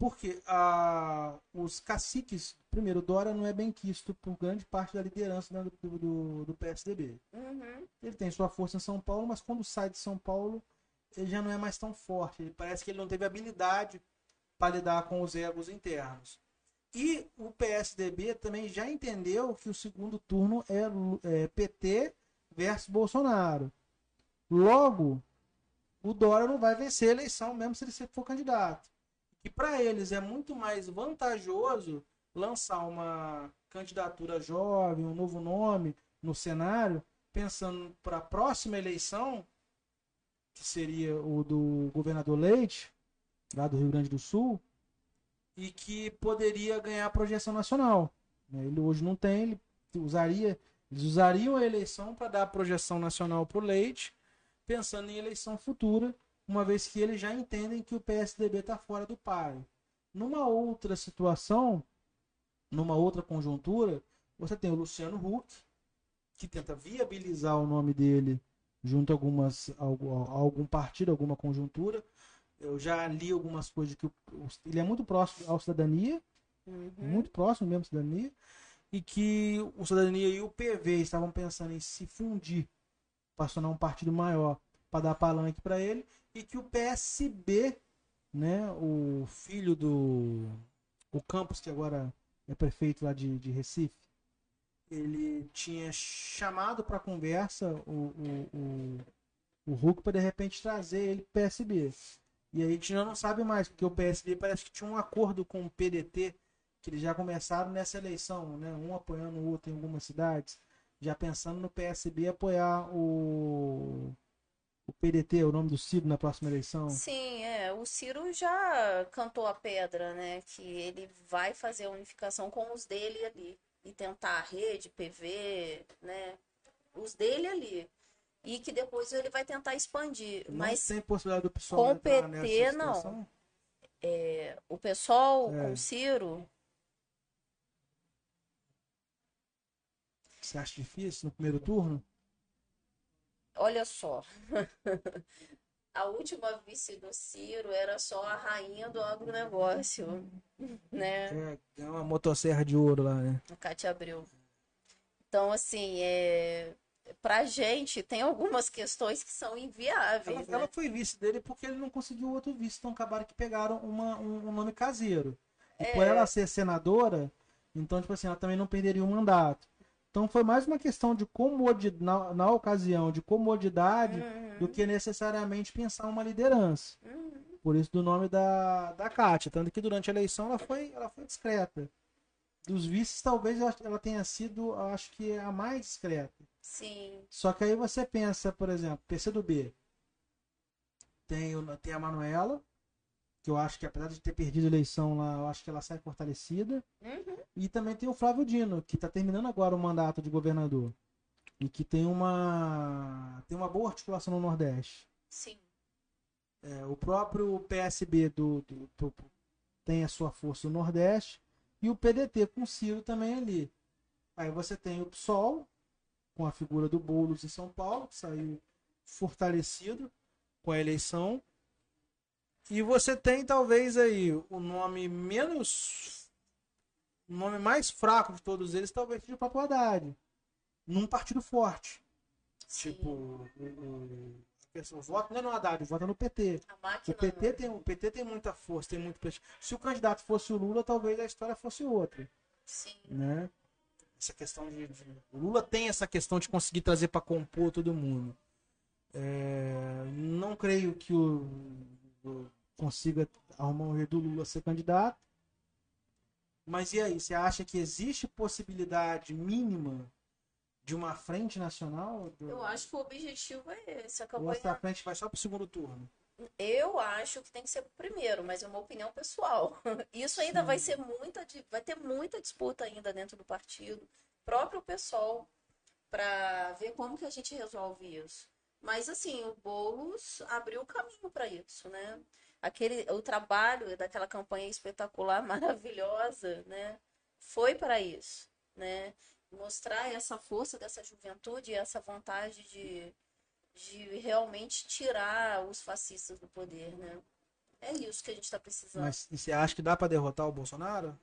Porque a, os caciques, primeiro, Dora não é bem quisto por grande parte da liderança né, do, do, do, PSDB. Uhum. Ele tem sua força em São Paulo, mas quando sai de São Paulo, ele já não é mais tão forte. Ele parece que ele não teve habilidade para lidar com os egos internos. E o PSDB também já entendeu que o segundo turno é, é PT versus Bolsonaro. Logo, o Dória não vai vencer a eleição, mesmo se ele for candidato. E para eles é muito mais vantajoso lançar uma candidatura jovem, um novo nome no cenário, pensando para a próxima eleição, que seria o do governador Leite, lá do Rio Grande do Sul, e que poderia ganhar projeção nacional. Né? Ele hoje não tem, ele usaria, eles usariam a eleição para dar projeção nacional para o Leite, pensando em eleição futura, uma vez que eles já entendem que o PSDB está fora do páreo. Numa outra situação, numa outra conjuntura, você tem o Luciano Huck, que tenta viabilizar o nome dele junto a, algumas, a algum partido, alguma conjuntura. Eu já li algumas coisas que o, ele é muito próximo ao cidadania, uhum. muito próximo mesmo à cidadania, e que o cidadania e o PV estavam pensando em se fundir para se tornar um partido maior, para dar palanque para ele, e que o PSB, né, o filho do o Campos, que agora é prefeito lá de, de Recife, ele tinha chamado para conversa o, o, o, o Hulk para de repente trazer ele para o PSB. E aí a gente já não sabe mais, porque o PSB parece que tinha um acordo com o PDT, que eles já começaram nessa eleição, né? um apoiando o outro em algumas cidades, já pensando no PSB apoiar o, o PDT, o nome do Ciro na próxima eleição. Sim, é. O Ciro já cantou a pedra, né? Que ele vai fazer a unificação com os dele ali e tentar a rede, PV, né? Os dele ali. E que depois ele vai tentar expandir. Não mas tem possibilidade do pessoal com o PT, não. É, o pessoal é. com o Ciro. Você acha difícil no primeiro turno? Olha só. a última vice do Ciro era só a rainha do agronegócio, né? É, é uma motosserra de ouro lá, né? A Cátia Abreu. Então, assim, é... pra gente tem algumas questões que são inviáveis. Ela, né? ela foi vice dele porque ele não conseguiu outro vice, então acabaram que pegaram uma, um, um nome caseiro. E é... por ela ser senadora, então, tipo assim, ela também não perderia o mandato. Então foi mais uma questão de comodidade, na, na ocasião, de comodidade, uhum. do que necessariamente pensar uma liderança. Uhum. Por isso do nome da, da Kátia. Tanto que durante a eleição ela foi, ela foi discreta. Dos vices, talvez ela tenha sido, acho que, a mais discreta. Sim. Só que aí você pensa, por exemplo, PCdoB. Tem, tem a Manuela, que eu acho que apesar de ter perdido a eleição lá, eu acho que ela sai fortalecida. Uhum. E também tem o Flávio Dino, que está terminando agora o mandato de governador. E que tem uma tem uma boa articulação no Nordeste. Sim. É, o próprio PSB do, do, do, tem a sua força no Nordeste e o PDT com Ciro também ali. Aí você tem o PSOL, com a figura do Boulos em São Paulo, que saiu fortalecido com a eleição. E você tem talvez aí o nome menos. O nome mais fraco de todos eles, talvez seja o Papo Haddad. Num partido forte. Sim. Tipo, o, o, voto não é no Haddad, o voto é no PT. o PT, tem, o PT tem muita força, tem muito Se o candidato fosse o Lula, talvez a história fosse outra. Sim. Né? Essa questão de, de... O Lula tem essa questão de conseguir trazer para compor todo mundo. É... Não creio que o, o consiga arrumar um jeito do Lula ser candidato. Mas e aí, você acha que existe possibilidade mínima de uma frente nacional? Do... Eu acho que o objetivo é esse. A campanha... Ou essa frente vai só para o segundo turno? Eu acho que tem que ser o primeiro, mas é uma opinião pessoal. Isso ainda Sim. vai ser muita, vai ter muita disputa ainda dentro do partido, próprio pessoal, para ver como que a gente resolve isso. Mas assim, o Boulos abriu o caminho para isso, né? aquele o trabalho daquela campanha espetacular, maravilhosa, né? Foi para isso, né? Mostrar essa força dessa juventude, essa vontade de, de realmente tirar os fascistas do poder, né? É isso que a gente está precisando. Mas você acha que dá para derrotar o Bolsonaro?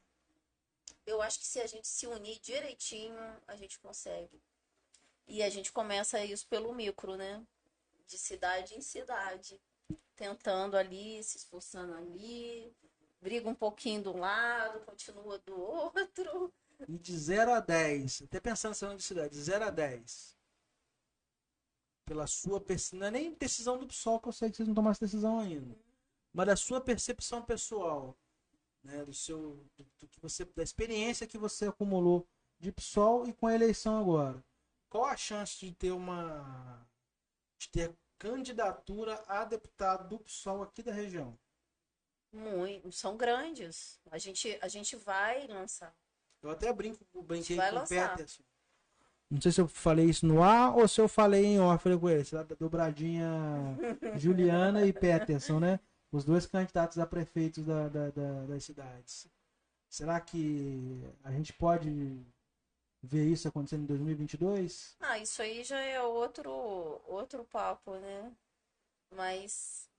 Eu acho que se a gente se unir direitinho, a gente consegue. E a gente começa isso pelo micro, né? De cidade em cidade tentando ali, se esforçando ali, briga um pouquinho de um lado, continua do outro. E de 0 a 10, até pensando nessa cidade, de 0 a 10. Pela sua percepção, não é nem decisão do PSOL, que eu sei que vocês não tomaram essa decisão ainda. Mas da sua percepção pessoal, né, do seu, do, do, que você, da experiência que você acumulou de PSOL e com a eleição agora. Qual a chance de ter uma. de ter candidatura a deputado do PSOL aqui da região? Muito, são grandes. A gente, a gente vai lançar. Eu até brinco, brinquei vai com o Peterson. Não sei se eu falei isso no ar ou se eu falei em off falei com ele, da dobradinha Juliana e Peterson, né? Os dois candidatos a prefeitos da, da, da, das cidades. Será que a gente pode ver isso acontecendo em 2022? Ah, isso aí já é outro, outro papo, né? Mas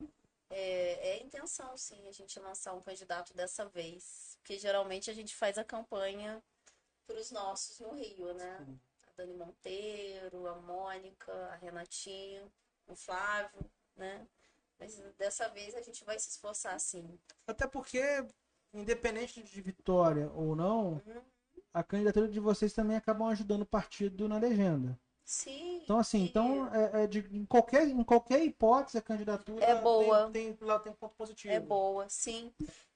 é, é intenção, sim, a gente lançar um candidato dessa vez. Porque geralmente a gente faz a campanha para os nossos no Rio, né? Sim. A Dani Monteiro, a Mônica, a Renatinha, o Flávio, né? Mas dessa vez a gente vai se esforçar, sim. Até porque, independente de vitória ou não, uhum. a candidatura de vocês também acabam ajudando o partido na legenda. Sim. Então, assim, então, é, é de, em, qualquer, em qualquer hipótese, a candidatura é boa. Tem, tem, lá tem ponto positivo. É boa, sim.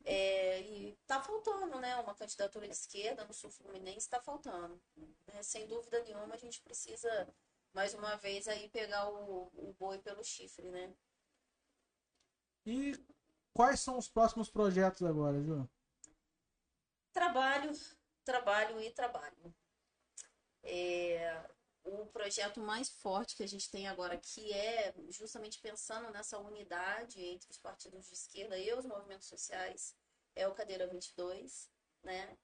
É, e tá faltando, né? Uma candidatura de esquerda no sul fluminense está faltando. É, sem dúvida nenhuma, a gente precisa, mais uma vez, aí pegar o, o boi pelo chifre, né? E quais são os próximos projetos agora, Ju? Trabalho, trabalho e trabalho. É, o projeto mais forte que a gente tem agora, que é justamente pensando nessa unidade entre os partidos de esquerda e os movimentos sociais, é o Cadeira 22, né?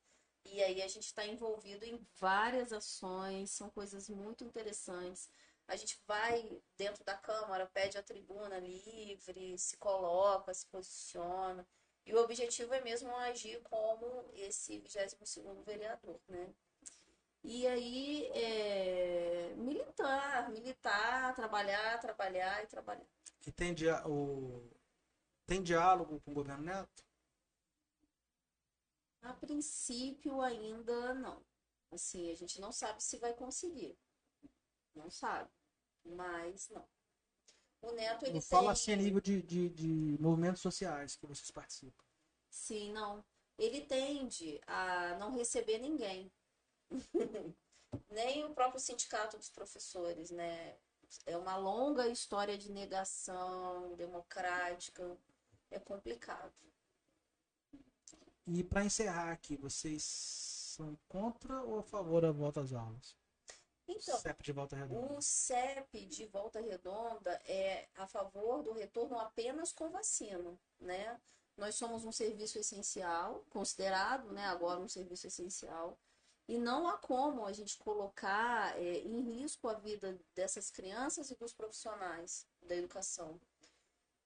E aí a gente está envolvido em várias ações, são coisas muito interessantes. A gente vai dentro da Câmara, pede a tribuna livre, se coloca, se posiciona. E o objetivo é mesmo agir como esse 22º vereador, né? E aí, é, militar, militar, trabalhar, trabalhar e trabalhar. E tem, dia, o, tem diálogo com o governo Neto? A princípio, ainda não. Assim, a gente não sabe se vai conseguir. Não sabe. Mas não. O Neto, ele não tem... fala assim a nível de, de, de movimentos sociais que vocês participam. Sim, não. Ele tende a não receber ninguém. Nem o próprio sindicato dos professores, né? É uma longa história de negação democrática. É complicado. E para encerrar aqui, vocês são contra ou a favor da volta às aulas? Então, o CEP de Volta Redonda. O CEP de Volta Redonda é a favor do retorno apenas com vacina, né? Nós somos um serviço essencial, considerado, né, agora um serviço essencial, e não há como a gente colocar é, em risco a vida dessas crianças e dos profissionais da educação.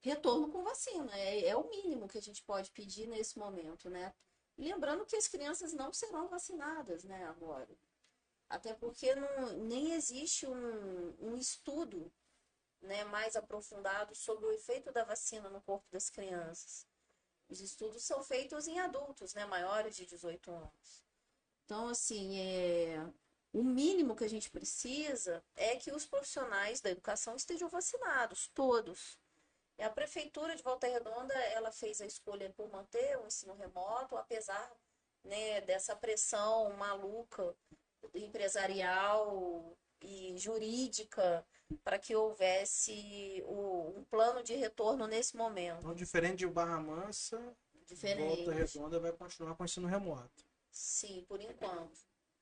Retorno com vacina é, é o mínimo que a gente pode pedir nesse momento, né? Lembrando que as crianças não serão vacinadas, né, agora. Até porque não, nem existe um, um estudo né, mais aprofundado sobre o efeito da vacina no corpo das crianças. Os estudos são feitos em adultos, né, maiores de 18 anos. Então, assim, é, o mínimo que a gente precisa é que os profissionais da educação estejam vacinados, todos. A prefeitura de Volta Redonda, ela fez a escolha por manter o ensino remoto, apesar né, dessa pressão maluca empresarial e jurídica para que houvesse o, um plano de retorno nesse momento. Então, diferente de Barra Mansa, diferente. Volta Redonda vai continuar com o ensino remoto. Sim, por enquanto.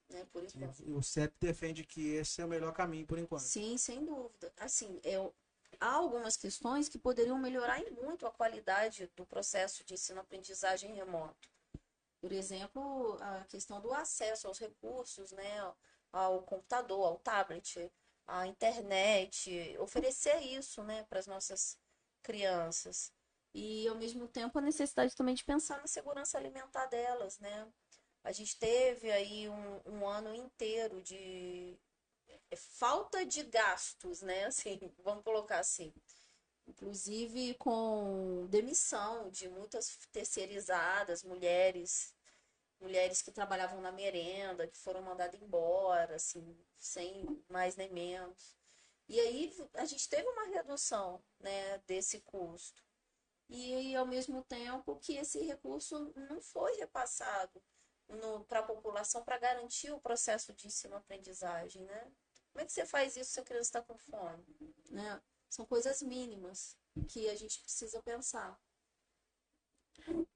Né, por enquanto. E o CEP defende que esse é o melhor caminho por enquanto. Sim, sem dúvida. Assim, eu, há algumas questões que poderiam melhorar muito a qualidade do processo de ensino-aprendizagem remoto. Por exemplo, a questão do acesso aos recursos, né, ao computador, ao tablet, à internet, oferecer isso né, para as nossas crianças. E, ao mesmo tempo, a necessidade também de pensar na segurança alimentar delas, né? A gente teve aí um, um ano inteiro de é, falta de gastos, né? Assim, vamos colocar assim. Inclusive com demissão de muitas terceirizadas, mulheres, mulheres que trabalhavam na merenda, que foram mandadas embora, assim, sem mais nem menos. E aí a gente teve uma redução, né, desse custo. E ao mesmo tempo que esse recurso não foi repassado para a população para garantir o processo de ensino-aprendizagem, né? Como é que você faz isso se a criança está com fome? Né? São coisas mínimas que a gente precisa pensar.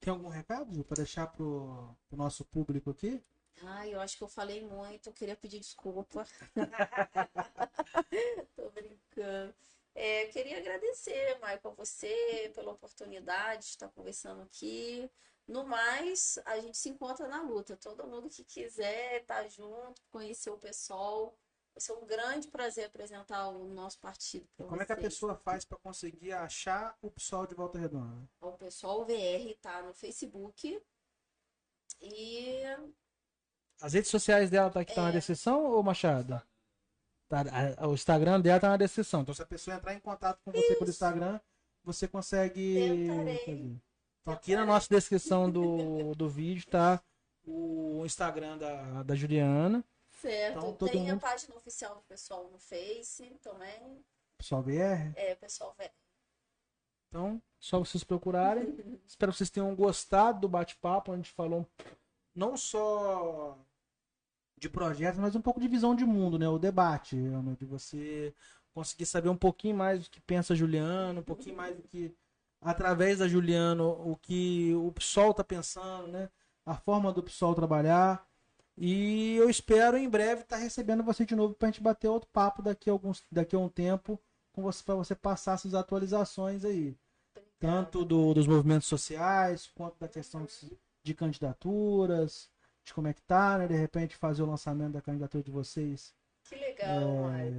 Tem algum recado para deixar para o nosso público aqui? Ai, eu acho que eu falei muito, eu queria pedir desculpa. Tô brincando. É, queria agradecer, Michael, você pela oportunidade de estar conversando aqui. No mais, a gente se encontra na luta. Todo mundo que quiser estar junto, conhecer o pessoal. Vai ser um grande prazer apresentar o nosso partido. Como vocês. é que a pessoa faz para conseguir achar o pessoal de Volta Redonda? O pessoal VR tá no Facebook. E. As redes sociais dela tá aqui é... tá na descrição, ou Machado? Tá, a, o Instagram dela tá na descrição. Então, se a pessoa entrar em contato com você Isso. pelo Instagram, você consegue. Fazer. Então, aqui na nossa descrição do, do vídeo tá o Instagram da, da Juliana. Certo. Então, todo Tem mundo... a página oficial do pessoal no Face também. Pessoal VR? É, pessoal VR. Então, só vocês procurarem. Espero que vocês tenham gostado do bate-papo, onde a gente falou não só de projetos, mas um pouco de visão de mundo, né? O debate, de você conseguir saber um pouquinho mais do que pensa Juliano, um pouquinho mais do que através da Juliano o que o PSOL está pensando, né? A forma do PSOL trabalhar. E eu espero em breve estar tá recebendo você de novo para a gente bater outro papo daqui a, alguns, daqui a um tempo com você para você passar essas atualizações aí. Tanto do, dos movimentos sociais, quanto da questão de, de candidaturas, de como é que tá, né? De repente fazer o lançamento da candidatura de vocês. Que legal, é,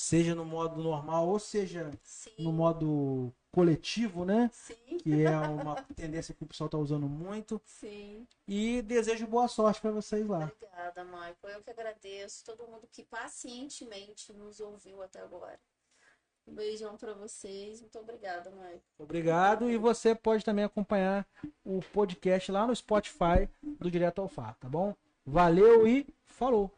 Seja no modo normal ou seja Sim. no modo coletivo, né? Sim. Que é uma tendência que o pessoal está usando muito. Sim. E desejo boa sorte para vocês lá. Obrigada, Michael. Eu que agradeço todo mundo que pacientemente nos ouviu até agora. Um beijão para vocês. Muito obrigada, Michael. Obrigado. E você pode também acompanhar o podcast lá no Spotify do Direto ao Fato, tá bom? Valeu e falou!